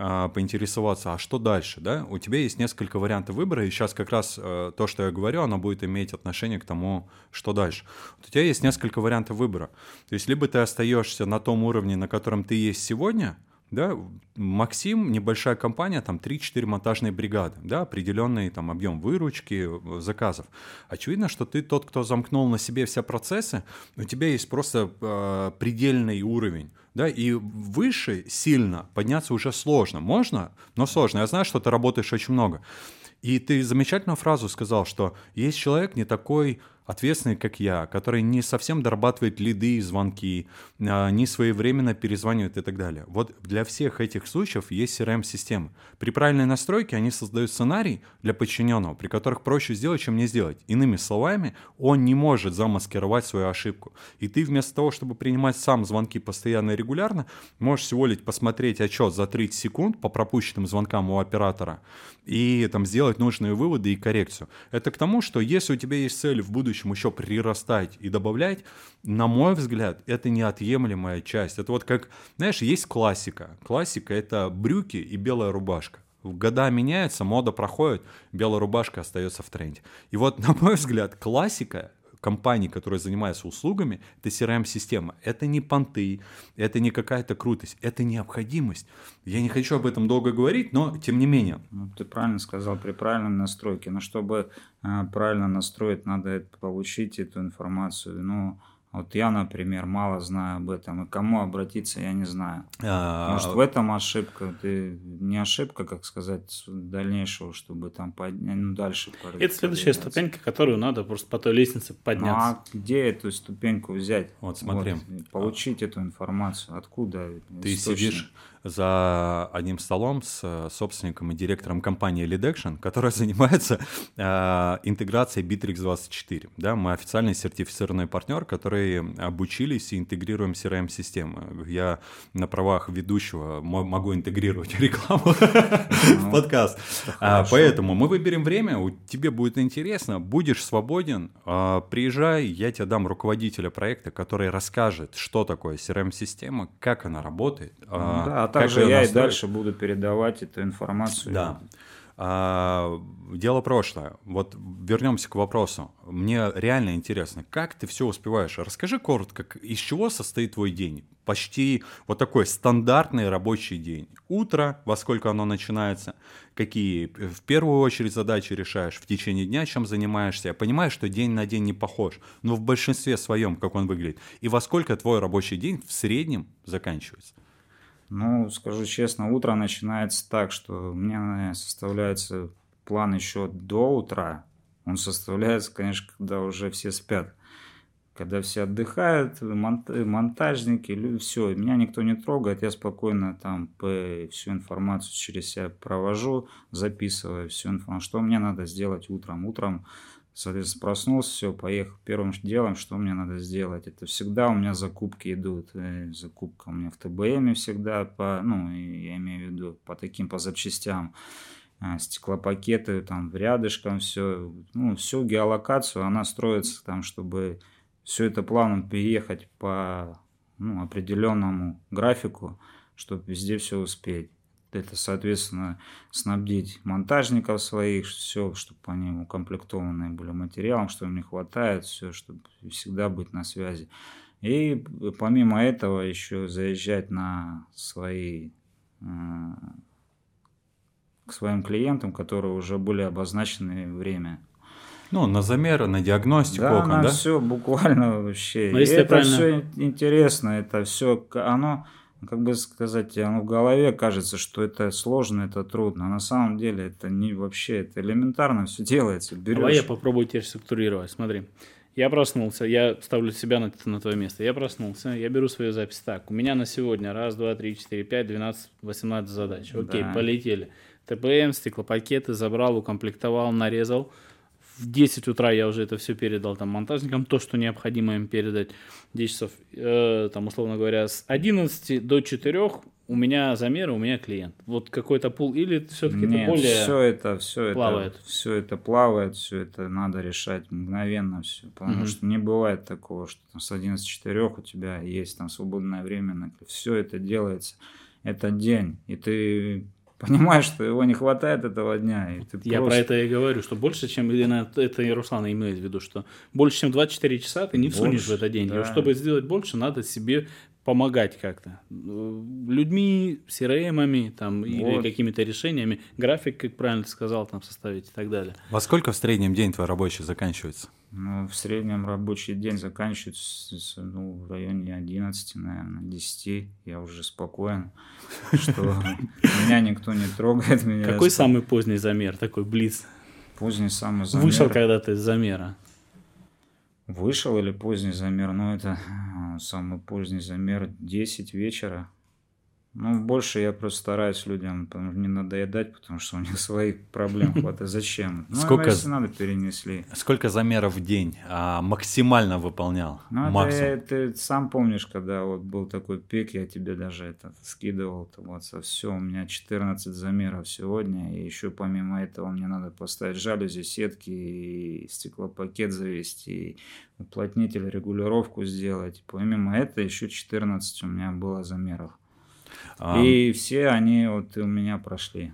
поинтересоваться, а что дальше, да? У тебя есть несколько вариантов выбора, и сейчас как раз а, то, что я говорю, оно будет иметь отношение к тому, что дальше. У тебя есть несколько вариантов выбора. То есть либо ты остаешься на том уровне, на котором ты есть сегодня – да, Максим, небольшая компания, там 3-4 монтажные бригады, да, определенный там объем выручки, э, заказов. Очевидно, что ты тот, кто замкнул на себе все процессы, у тебя есть просто э, предельный уровень, да, и выше сильно подняться уже сложно. Можно, но сложно. Я знаю, что ты работаешь очень много. И ты замечательную фразу сказал, что есть человек не такой ответственный, как я, который не совсем дорабатывает лиды и звонки, а, не своевременно перезванивает и так далее. Вот для всех этих случаев есть CRM-система. При правильной настройке они создают сценарий для подчиненного, при которых проще сделать, чем не сделать. Иными словами, он не может замаскировать свою ошибку. И ты вместо того, чтобы принимать сам звонки постоянно и регулярно, можешь всего лишь посмотреть отчет за 30 секунд по пропущенным звонкам у оператора и там сделать нужные выводы и коррекцию. Это к тому, что если у тебя есть цель в будущем будущем еще прирастать и добавлять, на мой взгляд, это неотъемлемая часть. Это вот как, знаешь, есть классика. Классика — это брюки и белая рубашка. Года меняются, мода проходит, белая рубашка остается в тренде. И вот, [laughs] на мой взгляд, классика компаний, которые занимаются услугами, это CRM-система. Это не понты, это не какая-то крутость, это необходимость. Я не хочу об этом долго говорить, но тем не менее. Ну, ты правильно сказал, при правильной настройке. Но чтобы э, правильно настроить, надо получить эту информацию. Ну, вот я, например, мало знаю об этом, и кому обратиться, я не знаю. А... Может, в этом ошибка, ты не ошибка, как сказать, дальнейшего, чтобы там поднять, ну, дальше. Это следующая ступенька, которую надо просто по той лестнице подняться. Ну, а где эту ступеньку взять? Вот смотри. Вот, получить а... эту информацию, откуда? Ты сидишь за одним столом с э, собственником и директором компании Lead Action, которая [laughs] занимается э, интеграцией Bittrex24. Да, мы официальный сертифицированный партнер, который обучились и интегрируем CRM-системы. Я на правах ведущего могу интегрировать [laughs] рекламу в подкаст. А, поэтому мы выберем время, тебе будет интересно, будешь свободен, а, приезжай, я тебе дам руководителя проекта, который расскажет, что такое CRM-система, как она работает. А, да, также я и дальше буду передавать эту информацию. Да. А, дело прошлое. Вот вернемся к вопросу. Мне реально интересно, как ты все успеваешь? Расскажи коротко, из чего состоит твой день? Почти вот такой стандартный рабочий день. Утро, во сколько оно начинается, какие в первую очередь задачи решаешь, в течение дня чем занимаешься. Я понимаю, что день на день не похож, но в большинстве своем, как он выглядит. И во сколько твой рабочий день в среднем заканчивается? Ну, скажу честно, утро начинается так, что меня составляется план еще до утра. Он составляется, конечно, когда уже все спят. Когда все отдыхают, монтажники, все, меня никто не трогает, я спокойно там всю информацию через себя провожу, записываю всю информацию, что мне надо сделать утром. Утром Соответственно, проснулся, все, поехал. Первым делом, что мне надо сделать, это всегда у меня закупки идут. Э, закупка у меня в ТБМ всегда, по, ну, я имею в виду по таким, по запчастям. А, стеклопакеты там в рядышком, все, ну, всю геолокацию, она строится там, чтобы все это плавно переехать по ну, определенному графику, чтобы везде все успеть это, соответственно, снабдить монтажников своих, все, чтобы они укомплектованы были материалом, что им не хватает, все, чтобы всегда быть на связи. И помимо этого еще заезжать на свои э, к своим клиентам, которые уже были обозначены время. Ну, на замеры, на диагностику да, окон, на да? все буквально вообще. Но если это правильно... все интересно, это все, оно как бы сказать, оно в голове кажется, что это сложно, это трудно. А на самом деле это не вообще, это элементарно все делается. Берешь... Давай я попробую теперь структурировать. Смотри. Я проснулся, я ставлю себя на, на твое место. Я проснулся, я беру свою запись. Так, у меня на сегодня раз, два, три, четыре, пять, двенадцать, восемнадцать задач. Окей, да. полетели. ТПМ, стеклопакеты забрал, укомплектовал, нарезал в 10 утра я уже это все передал там монтажникам, то, что необходимо им передать. 10 часов, э, там, условно говоря, с 11 до 4 у меня замеры, у меня клиент. Вот какой-то пул или все-таки это более все это, все плавает? Это, все это плавает, все это надо решать мгновенно все. Потому mm-hmm. что не бывает такого, что там, с 11 4 у тебя есть там свободное время. Все это делается. Это день. И ты понимаешь, что его не хватает этого дня. И ты Я просто... про это и говорю, что больше, чем это и Руслан имеет в виду, что больше, чем 24 часа ты не больше, всунешь в этот день. Да. И чтобы сделать больше, надо себе помогать как-то. Людьми, CRM, там, вот. или какими-то решениями. График, как правильно ты сказал, там составить и так далее. Во сколько в среднем день твой рабочий заканчивается? Ну, в среднем рабочий день заканчивается ну, в районе 11, наверное, 10. Я уже спокоен, что меня никто не трогает. Какой самый поздний замер, такой блиц? Поздний самый замер. Вышел когда-то из замера? Вышел или поздний замер? Ну, это а, самый поздний замер 10 вечера. Ну, больше я просто стараюсь людям не надоедать, потому что у них [laughs] своих проблем хватает. Зачем? Ну, сколько, если надо, перенесли. Сколько замеров в день а, максимально выполнял? Ну, это, ты сам помнишь, когда вот был такой пик, я тебе даже это скидывал. Вот, все, у меня 14 замеров сегодня, и еще помимо этого мне надо поставить жалюзи, сетки, и стеклопакет завести, и уплотнитель, регулировку сделать. Помимо этого еще 14 у меня было замеров. И все они вот у меня прошли.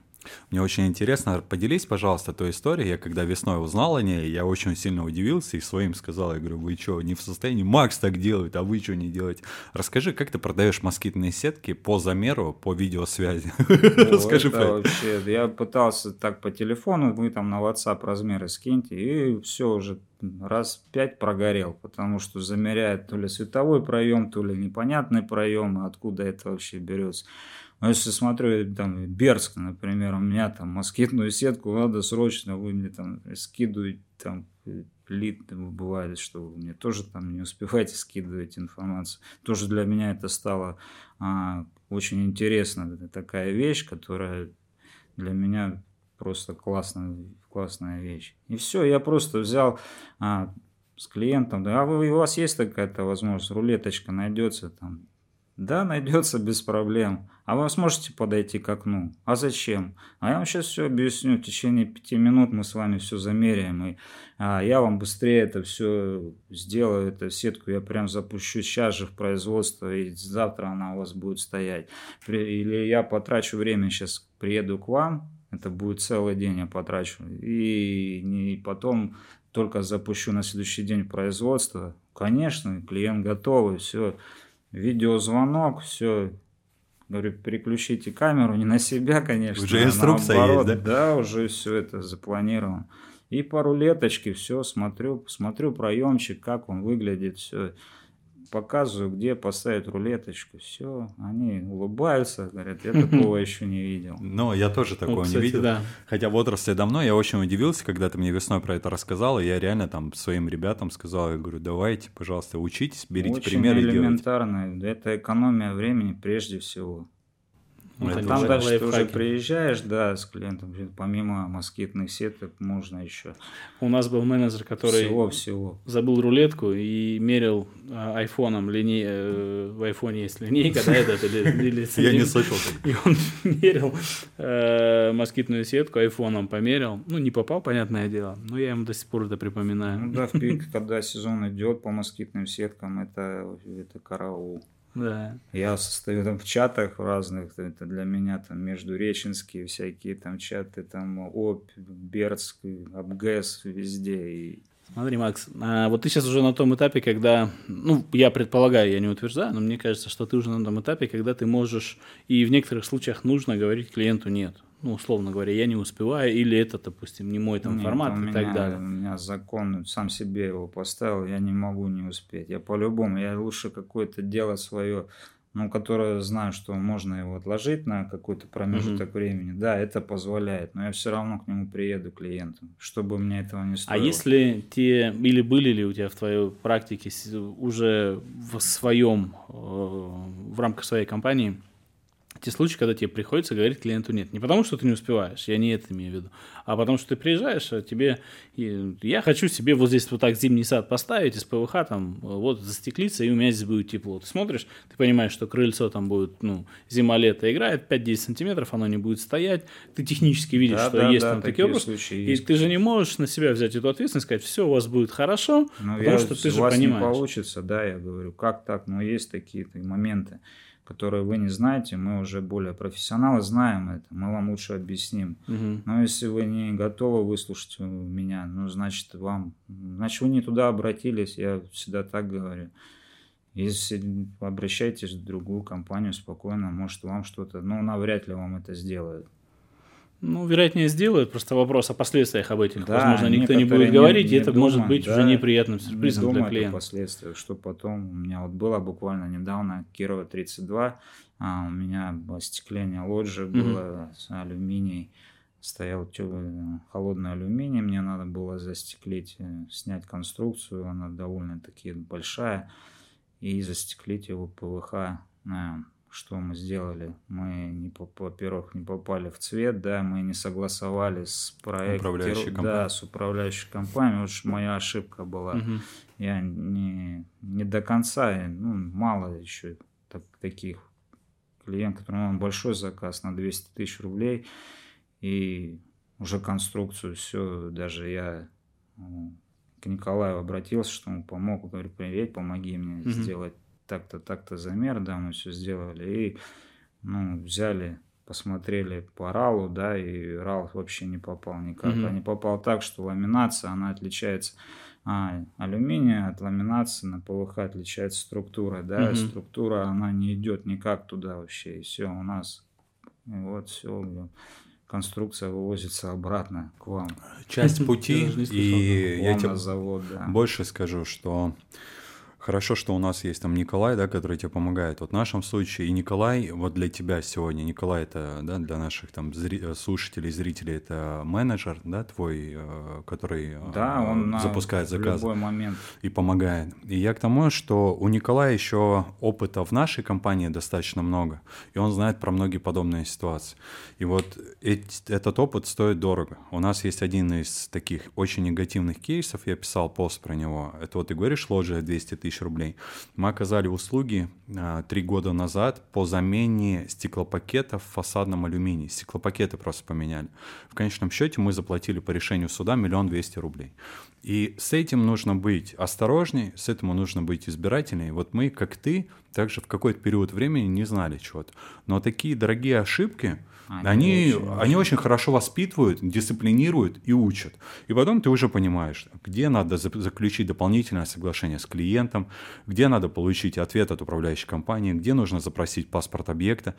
Мне очень интересно, поделись, пожалуйста, той историей. Я когда весной узнал о ней, я очень сильно удивился и своим сказал, я говорю, вы что, не в состоянии, Макс так делает, а вы что не делаете? Расскажи, как ты продаешь москитные сетки по замеру, по видеосвязи? [laughs] Расскажи про вообще, Я пытался так по телефону, вы там на WhatsApp размеры скиньте, и все уже раз пять прогорел, потому что замеряет то ли световой проем, то ли непонятный проем, откуда это вообще берется. Но если смотрю, там, Берск, например, у меня там москитную сетку надо срочно, вы мне там скидываете, там, лид бывает, что вы мне тоже там не успеваете скидывать информацию. Тоже для меня это стало а, очень интересно. Такая вещь, которая для меня просто классная, классная вещь. И все, я просто взял а, с клиентом, да, а вы, у вас есть такая-то возможность, рулеточка найдется там, да, найдется без проблем. А вы сможете подойти к окну? А зачем? А я вам сейчас все объясню. В течение пяти минут мы с вами все замеряем. И а, я вам быстрее это все сделаю, эту сетку я прям запущу сейчас же в производство, и завтра она у вас будет стоять. Или я потрачу время, сейчас приеду к вам, это будет целый день я потрачу. И, и потом только запущу на следующий день производство. Конечно, клиент готовый, все видеозвонок, все. Говорю, переключите камеру, не на себя, конечно. Уже а инструкция наоборот. есть, да? Да, уже все это запланировано. И пару леточки, все, смотрю, смотрю проемчик, как он выглядит, все показываю, где поставить рулеточку, все, они улыбаются, говорят, я такого [laughs] еще не видел. Ну, я тоже такого не видел. Да. Хотя в отрасли давно, я очень удивился, когда ты мне весной про это рассказал, и я реально там своим ребятам сказал, я говорю, давайте, пожалуйста, учитесь, берите очень примеры элементарно, это экономия времени прежде всего. Ну, это там дальше лайфхаки. ты уже приезжаешь, да, с клиентом, помимо москитных сеток можно еще. У нас был менеджер, который всего, всего. забыл рулетку и мерил а, айфоном, лине... Э, в айфоне есть линейка, да, или, [laughs] или Я не слышал. И он [laughs] мерил э, москитную сетку, айфоном померил, ну, не попал, понятное дело, но я ему до сих пор это припоминаю. Ну да, в пик, [laughs] когда сезон идет по москитным сеткам, это, это караул. Да. Я состою там в чатах разных, это для меня там междуреченские всякие там чаты, там ОП, Бердск, Абгэс везде. И... Смотри, Макс, а вот ты сейчас уже на том этапе, когда, ну, я предполагаю, я не утверждаю, но мне кажется, что ты уже на том этапе, когда ты можешь, и в некоторых случаях нужно говорить клиенту «нет» ну, условно говоря, я не успеваю, или это, допустим, не мой там Нет, формат и меня, так далее. У меня закон, сам себе его поставил, я не могу не успеть. Я по-любому, я лучше какое-то дело свое ну, которое знаю, что можно его отложить на какой-то промежуток mm-hmm. времени, да, это позволяет, но я все равно к нему приеду клиенту, чтобы мне этого не а стоило. А если те, или были ли у тебя в твоей практике уже в своем, э, в рамках своей компании те случаи, когда тебе приходится говорить клиенту нет. Не потому, что ты не успеваешь, я не это имею в виду, а потому, что ты приезжаешь, а тебе... Я хочу себе вот здесь вот так зимний сад поставить из ПВХ, там, вот застеклиться, и у меня здесь будет тепло. Ты смотришь, ты понимаешь, что крыльцо там будет, ну, зима-лето играет, 5-10 сантиметров, оно не будет стоять. Ты технически видишь, да, что да, есть да, там такие вопросы. И есть. ты же не можешь на себя взять эту ответственность, сказать, все у вас будет хорошо, Но потому что ты же понимаешь. не получится, да, я говорю, как так, но есть такие моменты которые вы не знаете, мы уже более профессионалы, знаем это, мы вам лучше объясним. Угу. Но если вы не готовы выслушать меня, ну, значит, вам, значит, вы не туда обратились, я всегда так говорю. Если обращайтесь в другую компанию спокойно, может, вам что-то, ну, навряд ли вам это сделают. Ну, вероятнее, сделают. Просто вопрос о последствиях об этих. Да, Возможно, никто не будет говорить, не, и это думают, может быть да, уже неприятным сюрпризом не для клиента. о последствиях, что потом. У меня вот было буквально недавно Кирова 32, а у меня остекление лоджии угу. было с алюминий. Стоял холодный алюминий, мне надо было застеклить, э, снять конструкцию, она довольно-таки большая, и застеклить его ПВХ что мы сделали? Мы, не, во-первых, не попали в цвет, да, мы не согласовали с проектом, да, с управляющей компанией. Уж моя ошибка была. Угу. Я не, не до конца, ну, мало еще так, таких клиентов, которому большой заказ на 200 тысяч рублей, и уже конструкцию, все, даже я ну, к Николаю обратился, что он помог, говорю, привет, помоги мне угу. сделать так-то, так-то замер, да, мы все сделали. И, ну, взяли, посмотрели по ралу, да, и рал вообще не попал никак. Mm-hmm. А не попал так, что ламинация, она отличается а, алюминия от ламинации на ПВХ отличается структура, да, mm-hmm. структура, она не идет никак туда вообще, и все, у нас, и вот все, конструкция вывозится обратно к вам. Часть пути, и я тебе больше скажу, что Хорошо, что у нас есть там Николай, да, который тебе помогает. Вот в нашем случае и Николай, вот для тебя сегодня, Николай это, да, для наших там зри- слушателей, зрителей, это менеджер, да, твой, э, который э, да, он запускает заказы. В любой момент. И помогает. И я к тому, что у Николая еще опыта в нашей компании достаточно много, и он знает про многие подобные ситуации. И вот эти, этот опыт стоит дорого. У нас есть один из таких очень негативных кейсов, я писал пост про него. Это вот ты говоришь, ложия 200 тысяч тысяч рублей. Мы оказали услуги а, три года назад по замене стеклопакетов в фасадном алюминии. Стеклопакеты просто поменяли. В конечном счете мы заплатили по решению суда миллион двести рублей. И с этим нужно быть осторожней, с этим нужно быть избирательней. Вот мы, как ты, также в какой-то период времени не знали чего-то. Но такие дорогие ошибки, они, они, очень, они очень хорошо воспитывают, дисциплинируют и учат. И потом ты уже понимаешь, где надо заключить дополнительное соглашение с клиентом, где надо получить ответ от управляющей компании, где нужно запросить паспорт объекта.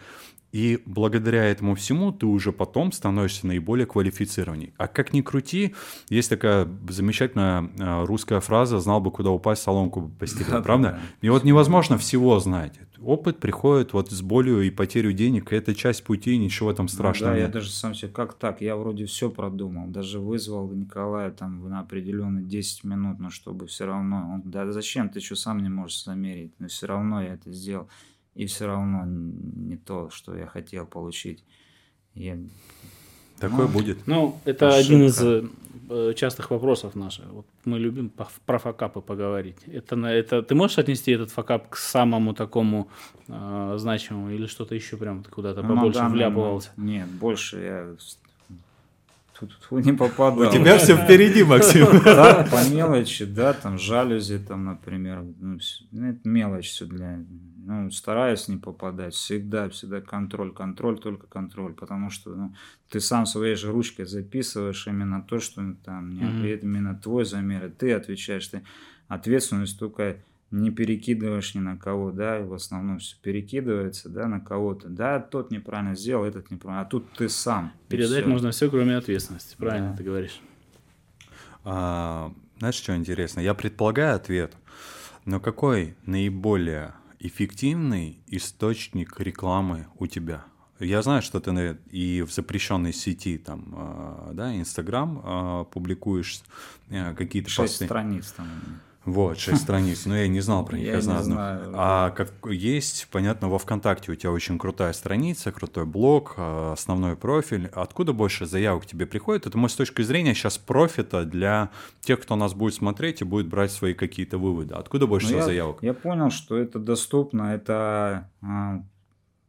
И благодаря этому всему ты уже потом становишься наиболее квалифицированней. А как ни крути, есть такая замечательная а, русская фраза «знал бы, куда упасть, соломку бы постелил», [laughs] правда? И вот невозможно всего знать. Опыт приходит вот с болью и потерю денег, это часть пути, ничего там страшного ну, да, нет. я даже сам себе, как так? Я вроде все продумал, даже вызвал Николая там на определенные 10 минут, но чтобы все равно, он, да зачем, ты что сам не можешь замерить, но все равно я это сделал, и все равно не то, что я хотел получить. Я... Такое ну, будет. Ну, это ошибка. один из Э, частых вопросов наших. Вот мы любим про факапы поговорить. Это, это, ты можешь отнести этот факап к самому такому э, значимому или что-то еще прям куда-то ну, побольше да, вляпывался? Нет, больше я тут не попадал. У тебя все впереди, Максим. Да, по мелочи, да, там жалюзи, там, например, ну, это мелочь все для ну, стараюсь не попадать. Всегда, всегда контроль, контроль, только контроль. Потому что ну, ты сам своей же ручкой записываешь именно то, что там не mm-hmm. именно твой замер, и ты отвечаешь. Ты ответственность только не перекидываешь ни на кого, да, и в основном все перекидывается, да, на кого-то. Да, тот неправильно сделал, этот неправильно, а тут ты сам. Передать все. можно все, кроме ответственности, правильно да. ты говоришь. А, знаешь, что интересно? Я предполагаю ответ, но какой наиболее эффективный источник рекламы у тебя? Я знаю, что ты и в запрещенной сети, там, а, да, Инстаграм а, публикуешь э, какие-то Шесть посты. страниц там. Вот, шесть [laughs] страниц. Но я не знал про них, я, я знал. Знаю. А как есть, понятно, во ВКонтакте у тебя очень крутая страница, крутой блог, а, основной профиль. Откуда больше заявок тебе приходит? Это мой с точки зрения сейчас профита для тех, кто нас будет смотреть и будет брать свои какие-то выводы. Откуда больше ну, я, заявок? Я понял, что это доступно. Это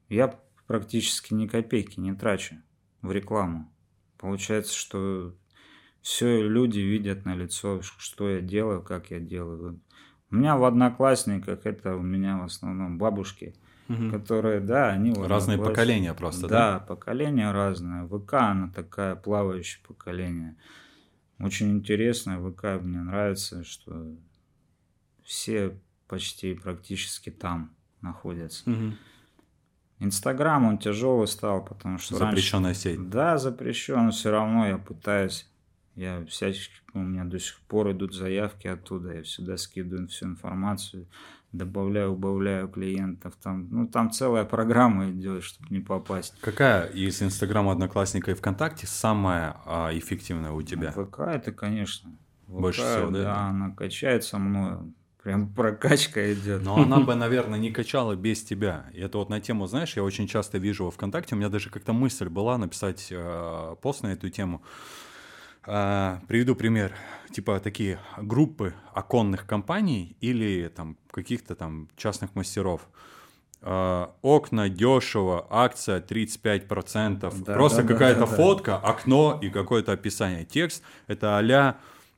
я практически ни копейки не трачу в рекламу. Получается, что все люди видят на лицо, что я делаю, как я делаю. У меня в одноклассниках это у меня в основном бабушки, угу. которые, да, они разные поколения просто, да? Да, поколения разные. ВК она такая плавающее поколение. Очень интересно, ВК мне нравится, что все почти практически там находятся. Угу. Инстаграм, он тяжелый стал, потому что Запрещенная раньше... сеть. Да, запрещен, но все равно я пытаюсь. Я всячески, у меня до сих пор идут заявки оттуда, я всегда скидываю всю информацию, добавляю, убавляю клиентов. Там, ну, там целая программа идет, чтобы не попасть. Какая из Инстаграма, Одноклассника и ВКонтакте самая а, эффективная у тебя? ВК это, конечно. ВК, Больше всего, да? Да, она качается мною. Прям прокачка идет. Но она бы, наверное, не качала без тебя. И это вот на тему, знаешь, я очень часто вижу во ВКонтакте, у меня даже как-то мысль была написать э, пост на эту тему. Э, приведу пример. Типа такие группы оконных компаний или там каких-то там частных мастеров. Uh, окна дешево, акция 35%, да, просто да, какая-то да, фотка, да. окно и какое-то описание. Текст это а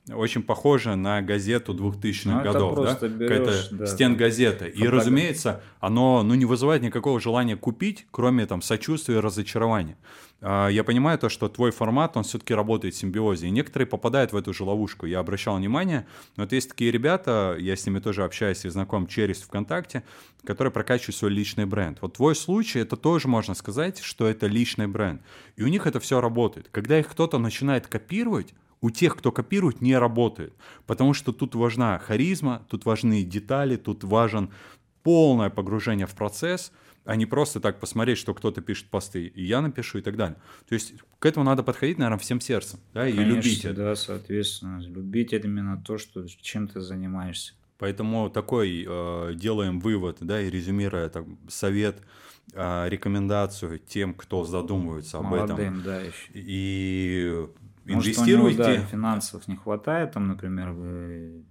очень похоже на газету 2000-х ну, годов, да? Какая-то да, стенгазета. И, разумеется, оно ну, не вызывает никакого желания купить, кроме там сочувствия и разочарования. А, я понимаю то, что твой формат, он все-таки работает в симбиозе, и некоторые попадают в эту же ловушку. Я обращал внимание, но вот есть такие ребята, я с ними тоже общаюсь и знаком через ВКонтакте, которые прокачивают свой личный бренд. Вот твой случай, это тоже можно сказать, что это личный бренд. И у них это все работает. Когда их кто-то начинает копировать, у тех, кто копирует, не работает. Потому что тут важна харизма, тут важны детали, тут важен полное погружение в процесс, а не просто так посмотреть, что кто-то пишет посты, и я напишу и так далее. То есть к этому надо подходить, наверное, всем сердцем, да, Конечно, и любить это. да, соответственно, любить это именно то, что, чем ты занимаешься. Поэтому такой э, делаем вывод, да, и резюмируя так, совет, э, рекомендацию тем, кто задумывается об Молодым, этом. да, еще. И инвестируйте. Может, него, да, финансов не хватает, там, например, вы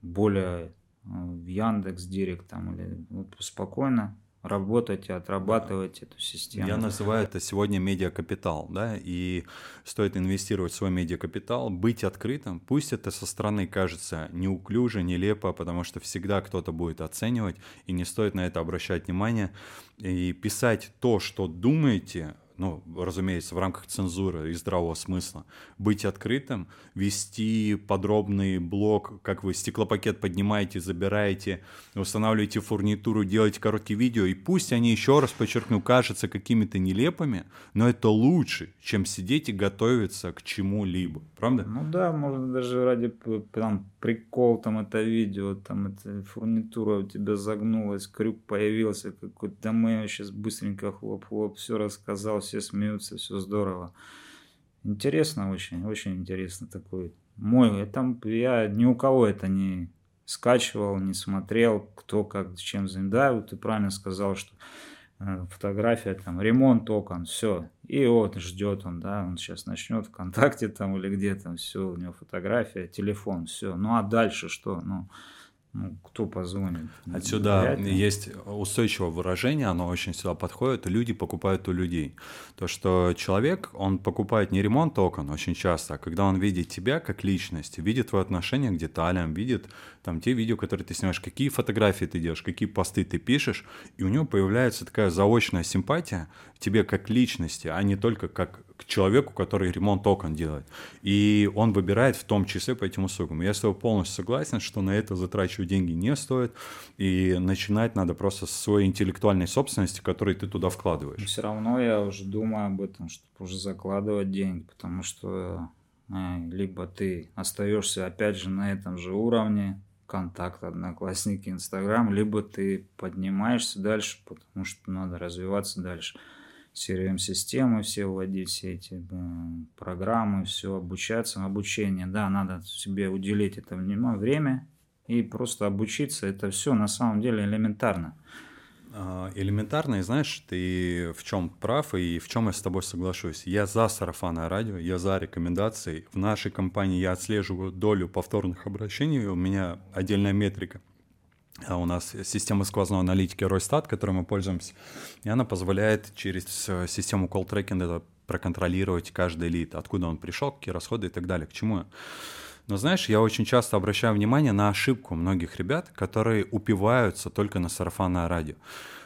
более э, в Яндекс Директ там или вот спокойно работайте, отрабатывайте эту систему. Я называю это сегодня медиакапитал, да, и стоит инвестировать в свой медиакапитал, быть открытым, пусть это со стороны кажется неуклюже, нелепо, потому что всегда кто-то будет оценивать, и не стоит на это обращать внимание, и писать то, что думаете, ну, разумеется, в рамках цензуры и здравого смысла, быть открытым, вести подробный блог, как вы стеклопакет поднимаете, забираете, устанавливаете фурнитуру, делаете короткие видео, и пусть они, еще раз подчеркну, кажутся какими-то нелепыми, но это лучше, чем сидеть и готовиться к чему-либо, правда? Ну да, можно даже ради там, прикол, там это видео, там эта фурнитура у тебя загнулась, крюк появился какой-то, да мы сейчас быстренько хлоп-хлоп, все рассказал, все смеются, все здорово. Интересно очень, очень интересно такой. Мой, там я ни у кого это не скачивал, не смотрел, кто как чем занят. Да, ты правильно сказал, что э, фотография, там, ремонт окон, все. И вот ждет он, да, он сейчас начнет ВКонтакте там или где там, все, у него фотография, телефон, все. Ну а дальше что? Ну, ну, кто позвонит? Отсюда есть устойчивое выражение, оно очень сюда подходит, люди покупают у людей. То, что человек, он покупает не ремонт окон очень часто, а когда он видит тебя как личность, видит твое отношение к деталям, видит там те видео, которые ты снимаешь, какие фотографии ты делаешь, какие посты ты пишешь, и у него появляется такая заочная симпатия к тебе как личности, а не только как к человеку, который ремонт окон делает. И он выбирает в том числе по этим услугам. Я с тобой полностью согласен, что на это затрачивать деньги не стоит, и начинать надо просто с своей интеллектуальной собственности, которую ты туда вкладываешь. Все равно я уже думаю об этом, чтобы уже закладывать деньги, потому что э, либо ты остаешься опять же на этом же уровне, контакт, одноклассники, инстаграм, либо ты поднимаешься дальше, потому что надо развиваться дальше. CRM-системы все вводить, все эти э, программы, все обучаться, обучение, да, надо себе уделить это время и просто обучиться, это все на самом деле элементарно. А, элементарно, и знаешь, ты в чем прав и в чем я с тобой соглашусь. Я за сарафанное радио, я за рекомендации. В нашей компании я отслеживаю долю повторных обращений, у меня отдельная метрика. А у нас система сквозной аналитики Ройстат, которой мы пользуемся, и она позволяет через э, систему это проконтролировать каждый лид, откуда он пришел, какие расходы и так далее. К чему? Но знаешь, я очень часто обращаю внимание на ошибку многих ребят, которые упиваются только на сарафанное радио.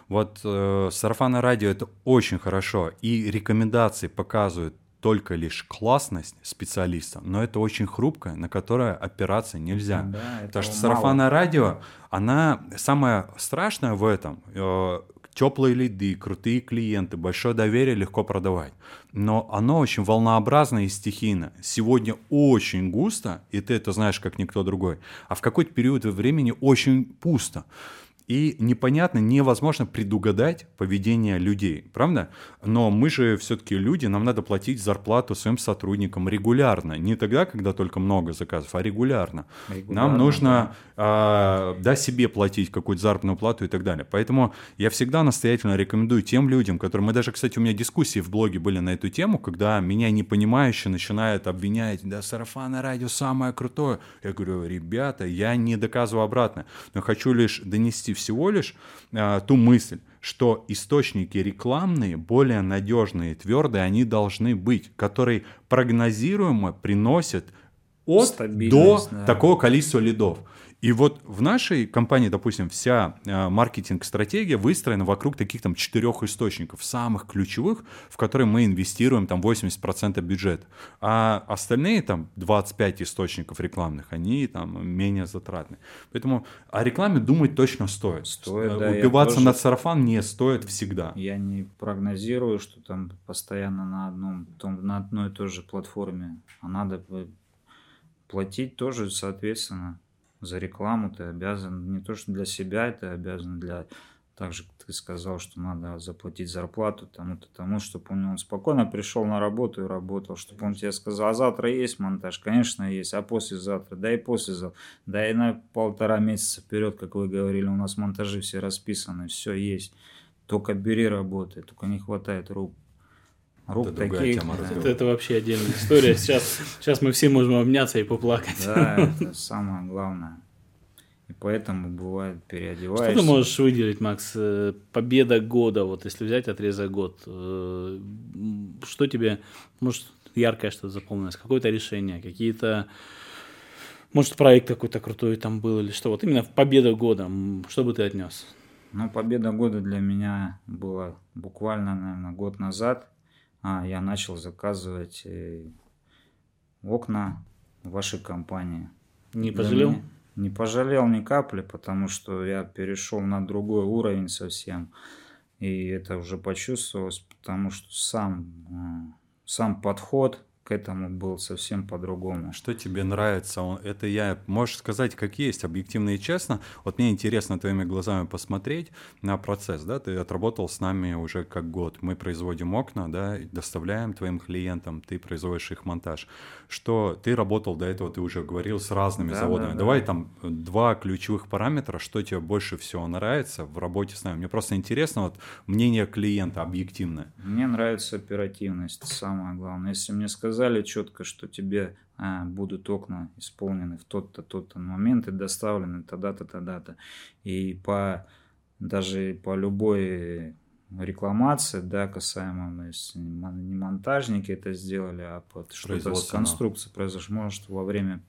Вот э, сарафанное радио это очень хорошо, и рекомендации показывают только лишь классность специалиста, но это очень хрупкое, на которое опираться нельзя. Да, Потому что сарафанное радио, она самое страшное в этом. Э, теплые лиды, крутые клиенты, большое доверие легко продавать. Но оно очень волнообразно и стихийно. Сегодня очень густо, и ты это знаешь как никто другой, а в какой-то период времени очень пусто. И непонятно, невозможно предугадать поведение людей, правда? Но мы же все-таки люди, нам надо платить зарплату своим сотрудникам регулярно. Не тогда, когда только много заказов, а регулярно. регулярно нам нужно да. э, да, себе платить какую-то заработную плату и так далее. Поэтому я всегда настоятельно рекомендую тем людям, которые... Мы даже, кстати, у меня дискуссии в блоге были на эту тему, когда меня непонимающе начинают обвинять, да, сарафанное радио самое крутое. Я говорю, ребята, я не доказываю обратно, но хочу лишь донести донести всего лишь э, ту мысль, что источники рекламные, более надежные, твердые, они должны быть, которые прогнозируемо приносят от до да. такого количества лидов. И вот в нашей компании, допустим, вся э, маркетинг-стратегия выстроена вокруг таких там четырех источников, самых ключевых, в которые мы инвестируем там 80% бюджета. А остальные там 25 источников рекламных, они там менее затратны. Поэтому о рекламе думать точно стоит. Стоит, да. Убиваться тоже... на сарафан не стоит всегда. Я не прогнозирую, что там постоянно на, одном, том, на одной и той же платформе. А надо платить тоже, соответственно за рекламу ты обязан не то что для себя, ты обязан для также ты сказал, что надо заплатить зарплату тому-то, тому, чтобы он, спокойно пришел на работу и работал, чтобы он тебе сказал, а завтра есть монтаж? Конечно, есть, а послезавтра? Да и послезавтра. Да и на полтора месяца вперед, как вы говорили, у нас монтажи все расписаны, все есть. Только бери работы, только не хватает рук. Рук это таких. Тема да. это, это вообще отдельная история. Сейчас, сейчас мы все можем обняться и поплакать. Да, [laughs] это самое главное. И поэтому бывает переодеваешься. Что ты можешь выделить, Макс? Э, победа года, вот если взять отрезок год, э, что тебе, может, яркое что-то запомнилось, какое-то решение, какие-то, может, проект какой-то крутой там был или что? Вот именно победа года, что бы ты отнес? Ну, победа года для меня была буквально, наверное, год назад я начал заказывать э, окна вашей компании. Не пожалел? Не пожалел ни капли, потому что я перешел на другой уровень совсем. И это уже почувствовалось, потому что сам, э, сам подход к этому был совсем по-другому. Что тебе нравится? Это я, можешь сказать, как есть, объективно и честно. Вот мне интересно твоими глазами посмотреть на процесс, да, ты отработал с нами уже как год. Мы производим окна, да, доставляем твоим клиентам, ты производишь их монтаж. Что ты работал до этого, ты уже говорил, с разными да, заводами. Да, Давай да. там два ключевых параметра, что тебе больше всего нравится в работе с нами. Мне просто интересно вот мнение клиента объективное. Мне нравится оперативность, самое главное. Если мне сказать сказали четко, что тебе а, будут окна исполнены в тот-то, тот-то момент и доставлены тогда-то, тогда-то. И по даже по любой рекламации, да, касаемо, если не монтажники это сделали, а под что-то с конструкцией произошло, может, во время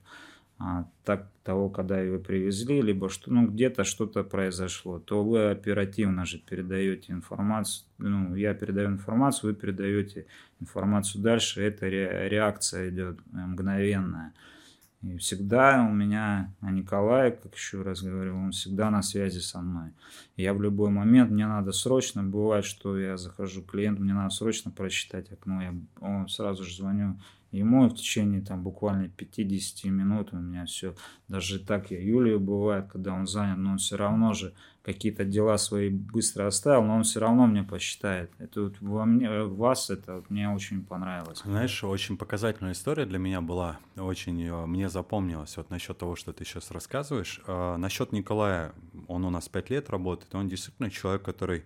а, так того, когда его привезли, либо что, ну, где-то что-то произошло, то вы оперативно же передаете информацию, ну, я передаю информацию, вы передаете информацию дальше, эта реакция идет мгновенная. И всегда у меня а Николай, как еще раз говорю, он всегда на связи со мной. Я в любой момент, мне надо срочно, бывает, что я захожу к клиенту, мне надо срочно прочитать окно, я он сразу же звоню, ему в течение там буквально 50 минут у меня все, даже так я Юлию бывает, когда он занят, но он все равно же какие-то дела свои быстро оставил, но он все равно мне посчитает. Это вот во мне, вас это вот мне очень понравилось. Знаешь, очень показательная история для меня была, очень э, мне запомнилась вот насчет того, что ты сейчас рассказываешь. А, насчет Николая, он у нас пять лет работает, он действительно человек, который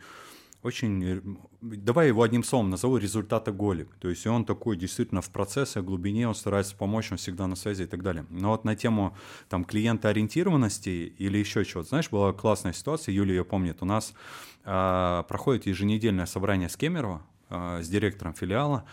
очень, э, давай его одним словом назову, результатоголик. То есть он такой действительно в процессе, в глубине, он старается помочь, он всегда на связи и так далее. Но вот на тему там клиентоориентированности или еще чего-то, знаешь, была классная ситуация, Юлия ее помнит, у нас э, проходит еженедельное собрание с Кемерово, э, с директором филиала,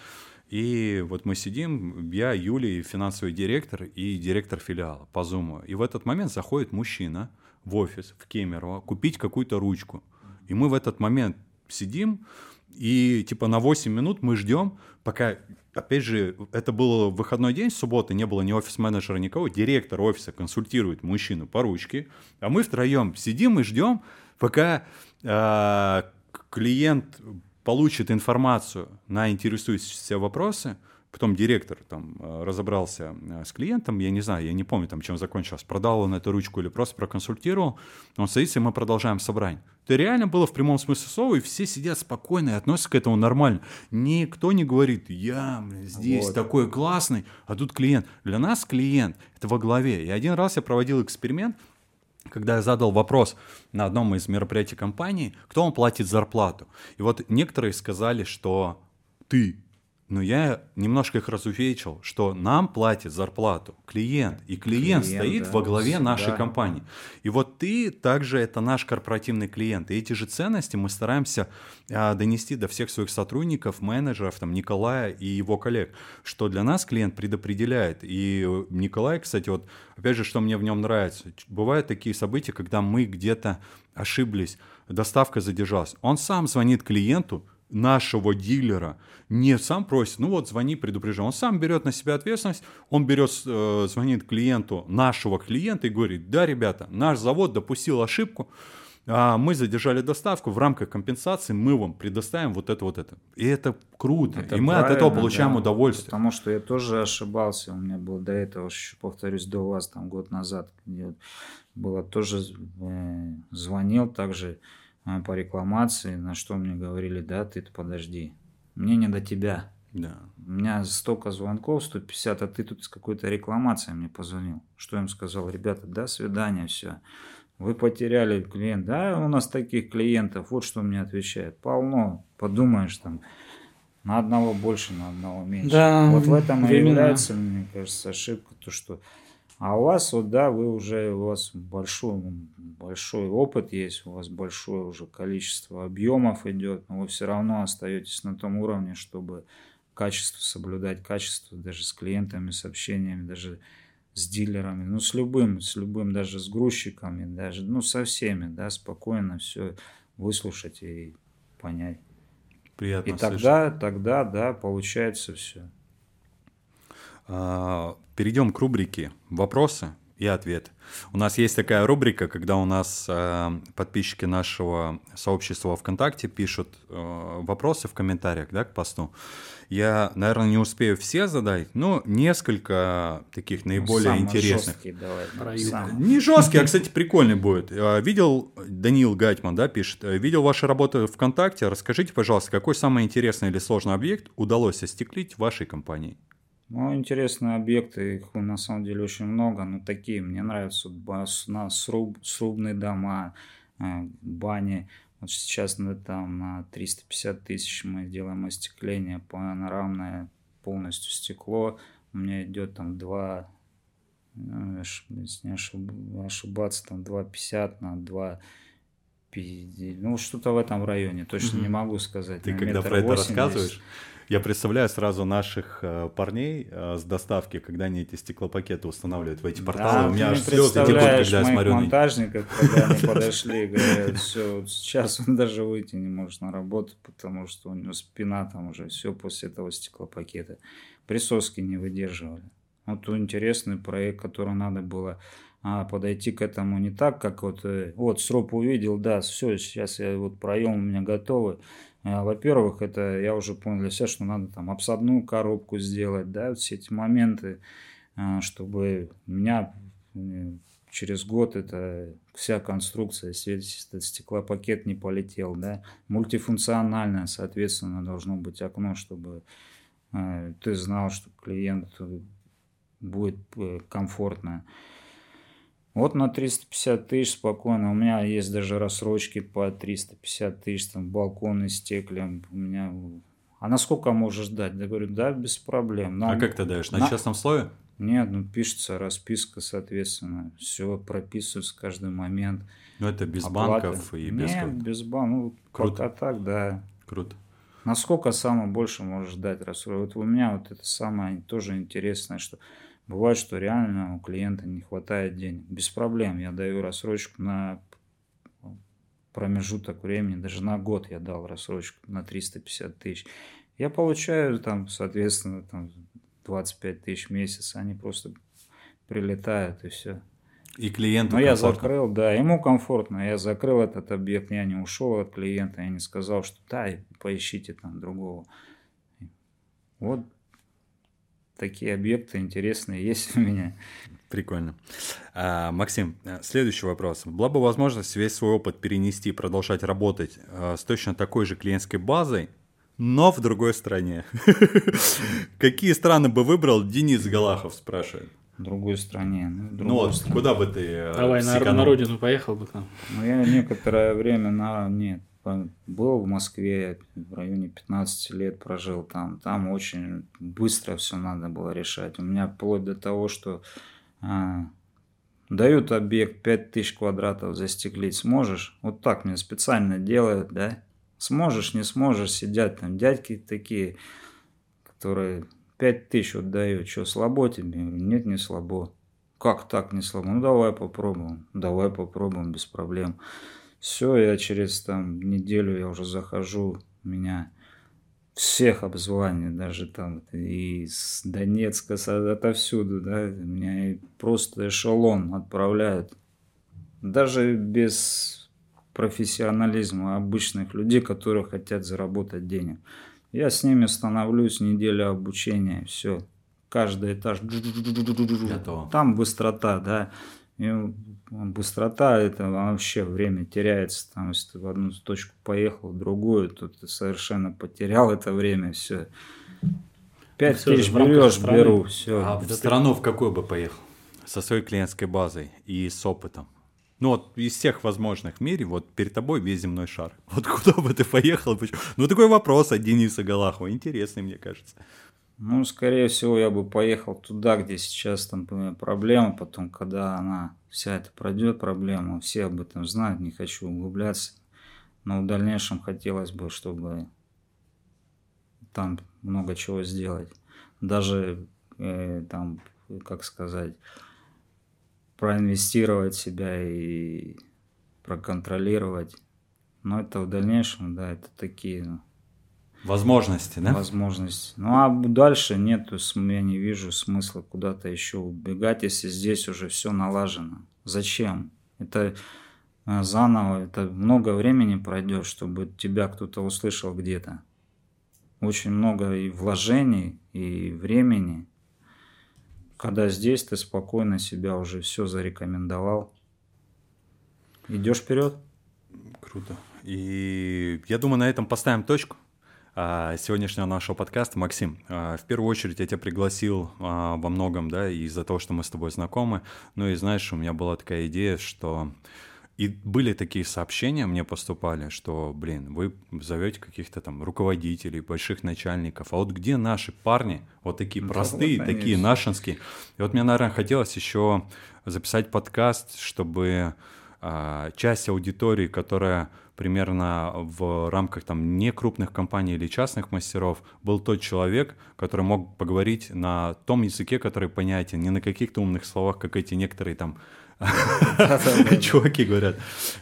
и вот мы сидим, я, Юлия, финансовый директор и директор филиала по Zoom. И в этот момент заходит мужчина в офис в Кемерово купить какую-то ручку. И мы в этот момент сидим, и типа на 8 минут мы ждем, пока, опять же, это был выходной день, суббота, не было ни офис-менеджера, никого, директор офиса консультирует мужчину по ручке, а мы втроем сидим и ждем, пока э, клиент получит информацию на интересующиеся вопросы, Потом директор там э, разобрался э, с клиентом, я не знаю, я не помню, там, чем закончилось, продал он эту ручку или просто проконсультировал. Он садится, и мы продолжаем собрание. Это реально было в прямом смысле слова, и все сидят спокойно и относятся к этому нормально. Никто не говорит, я здесь вот. такой классный, а тут клиент. Для нас клиент — это во главе. И один раз я проводил эксперимент, когда я задал вопрос на одном из мероприятий компании, кто вам платит зарплату. И вот некоторые сказали, что ты но я немножко их разувечил, что нам платит зарплату клиент, и клиент, клиент стоит да, во главе нашей да. компании. И вот ты также это наш корпоративный клиент. И эти же ценности мы стараемся а, донести до всех своих сотрудников, менеджеров, там, Николая и его коллег, что для нас клиент предопределяет. И Николай, кстати, вот опять же, что мне в нем нравится, бывают такие события, когда мы где-то ошиблись, доставка задержалась. Он сам звонит клиенту, нашего дилера не сам просит, ну вот звони, предупреждай. Он сам берет на себя ответственность, он берет, э, звонит клиенту нашего клиента и говорит, да, ребята, наш завод допустил ошибку, а мы задержали доставку, в рамках компенсации мы вам предоставим вот это, вот это. И это круто, это и мы от этого получаем да, удовольствие. Потому что я тоже ошибался, у меня было до этого, еще повторюсь, до вас, там год назад, где было тоже, э, звонил также, по рекламации, на что мне говорили, да, ты подожди, мне не до тебя. Да. У меня столько звонков, 150, а ты тут с какой-то рекламацией мне позвонил. Что я им сказал? Ребята, до свидания, все. Вы потеряли клиент. Да, у нас таких клиентов, вот что мне отвечает. Полно. Подумаешь там, на одного больше, на одного меньше. Да, вот в этом и является, мне кажется, ошибка, то, что а у вас, вот, да, вы уже, у вас большой, большой опыт есть, у вас большое уже количество объемов идет, но вы все равно остаетесь на том уровне, чтобы качество соблюдать, качество даже с клиентами, с общениями, даже с дилерами, ну, с любым, с любым, даже с грузчиками, даже, ну, со всеми, да, спокойно все выслушать и понять. Приятно И тогда, тогда, да, получается все. А, перейдем к рубрике «Вопросы и ответы». У нас есть такая рубрика, когда у нас э, подписчики нашего сообщества ВКонтакте пишут э, вопросы в комментариях да, к посту. Я, наверное, не успею все задать, но несколько таких наиболее ну, интересных. Жесткий, давай, Не жесткий, а, кстати, прикольный будет. Видел, Данил Гайтман, да, пишет, видел ваши работы ВКонтакте. Расскажите, пожалуйста, какой самый интересный или сложный объект удалось остеклить вашей компании? Ну, интересные объекты, их на самом деле очень много, но такие мне нравятся на сруб, срубные дома, э, бани. Вот сейчас ну, там на 350 тысяч мы делаем остекление панорамное, полностью стекло. У меня идет там 2, э, если не ошибаться, там 2,50 на 2 ну, что-то в этом районе, точно mm-hmm. не могу сказать. Ты когда про это рассказываешь, я представляю сразу наших э, парней э, с доставки, когда они эти стеклопакеты устанавливают в эти порталы. Да, У меня аж слезы текут, когда я смотрю монтажников, когда они [laughs] подошли, говорят, все, сейчас он даже выйти не может на работу, потому что у него спина там уже все после этого стеклопакета. Присоски не выдерживали. Вот интересный проект, который надо было а, подойти к этому не так, как вот, э, вот срок увидел, да, все, сейчас я вот проем у меня готовый, во-первых, это я уже понял для себя, что надо там обсадную коробку сделать, да, все эти моменты, а, чтобы у меня э, через год это вся конструкция, стеклопакет не полетел, да, мультифункциональное, соответственно, должно быть окно, чтобы э, ты знал, что клиент будет э, комфортно. Вот на 350 тысяч спокойно. У меня есть даже рассрочки по 350 тысяч, там балконы стеклем. У меня... А на сколько можешь дать? Я говорю, да, без проблем. Но... А как ты даешь? На, на... частном слове? Нет, ну пишется расписка, соответственно. Все прописывается каждый момент. Ну это без Оплаты. банков и без... Нет, без банков. Ну, Круто. пока так, да. Круто. Насколько самое больше можешь дать рассрочку? Вот у меня вот это самое тоже интересное, что Бывает, что реально у клиента не хватает денег. Без проблем. Я даю рассрочку на промежуток времени, даже на год я дал рассрочку на 350 тысяч. Я получаю там, соответственно, там 25 тысяч в месяц. Они просто прилетают и все. И клиенту Но я закрыл, да, ему комфортно. Я закрыл этот объект, я не ушел от клиента, я не сказал, что да, поищите там другого. Вот такие объекты интересные есть у меня. Прикольно. А, Максим, следующий вопрос. Была бы возможность весь свой опыт перенести и продолжать работать а, с точно такой же клиентской базой, но в другой стране. [laughs] Какие страны бы выбрал Денис Галахов, спрашивает. В другой стране. Ну, ну вот, стране. куда бы ты э, Давай, на, на родину поехал бы там. Ну, я некоторое время на... Нет, был в Москве, в районе 15 лет прожил там. Там очень быстро все надо было решать. У меня вплоть до того, что а, дают объект 5000 квадратов застеклить, сможешь? Вот так мне специально делают, да? Сможешь, не сможешь, сидят там дядьки такие, которые 5000 вот дают. Что, слабо тебе? Нет, не слабо. Как так не слабо? Ну, давай попробуем. Давай попробуем, без проблем. Все, я через там неделю я уже захожу, меня всех обзванивают, даже там из Донецка, отовсюду, да, меня просто эшелон отправляют. Даже без профессионализма обычных людей, которые хотят заработать денег. Я с ними становлюсь, неделю обучения, все. Каждый этаж. Готово. Там быстрота, да. И быстрота, это вообще время теряется. Там, если ты в одну точку поехал, в другую, то ты совершенно потерял это время, все. Пять ну, тысяч берешь, беру, все. А в страну в какую бы поехал? Со своей клиентской базой и с опытом. Ну вот из всех возможных в мире, вот перед тобой весь земной шар. [laughs] Вот куда бы ты поехал? Ну такой вопрос от Дениса Галахова. Интересный, мне кажется. Ну, скорее всего, я бы поехал туда, где сейчас там проблема, потом, когда она вся эта пройдет проблема, все об этом знают, не хочу углубляться. Но в дальнейшем хотелось бы, чтобы там много чего сделать. Даже э, там, как сказать, проинвестировать себя и проконтролировать. Но это в дальнейшем, да, это такие ну, Возможности, да? Возможности. Ну а дальше нет, я не вижу смысла куда-то еще убегать, если здесь уже все налажено. Зачем? Это э, заново, это много времени пройдет, чтобы тебя кто-то услышал где-то. Очень много и вложений, и времени. Когда здесь ты спокойно себя уже все зарекомендовал. Идешь вперед. Круто. И я думаю, на этом поставим точку. А, сегодняшнего нашего подкаста. Максим, а, в первую очередь я тебя пригласил а, во многом, да, из-за того, что мы с тобой знакомы. Ну и знаешь, у меня была такая идея, что и были такие сообщения, мне поступали, что, блин, вы зовете каких-то там руководителей, больших начальников, а вот где наши парни, вот такие да, простые, вот, такие нашинские. И вот мне, наверное, хотелось еще записать подкаст, чтобы часть аудитории, которая примерно в рамках там не крупных компаний или частных мастеров был тот человек, который мог поговорить на том языке, который понятен, не на каких-то умных словах, как эти некоторые там [laughs] чуваки говорят.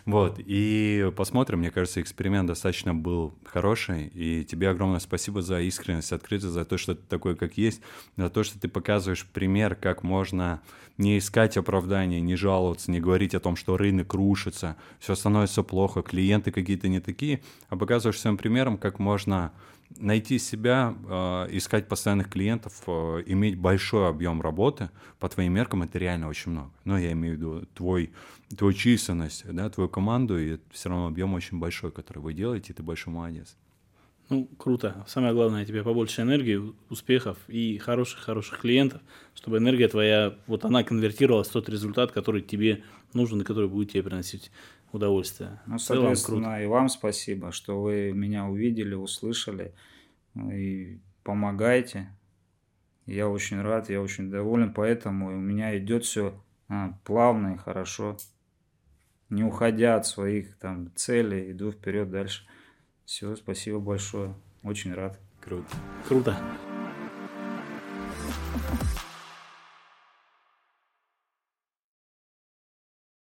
Вот, и посмотрим, мне кажется, эксперимент достаточно был хороший, и тебе огромное спасибо за искренность, открытость, за то, что ты такой, как есть, за то, что ты показываешь пример, как можно не искать оправдания, не жаловаться, не говорить о том, что рынок рушится, все становится плохо, клиенты какие-то не такие, а показываешь своим примером, как можно найти себя, э, искать постоянных клиентов, э, иметь большой объем работы, по твоим меркам это реально очень много. Но я имею в виду твой, твою численность, да, твою команду, и все равно объем очень большой, который вы делаете, и ты большой молодец. Ну, круто. Самое главное, тебе побольше энергии, успехов и хороших-хороших клиентов, чтобы энергия твоя, вот она конвертировалась в тот результат, который тебе нужен и который будет тебе приносить удовольствие. Ну, соответственно, и вам спасибо, что вы меня увидели, услышали и помогаете. Я очень рад, я очень доволен, поэтому у меня идет все а, плавно и хорошо. Не уходя от своих там целей, иду вперед дальше. Все, спасибо большое. Очень рад. Круто. Круто.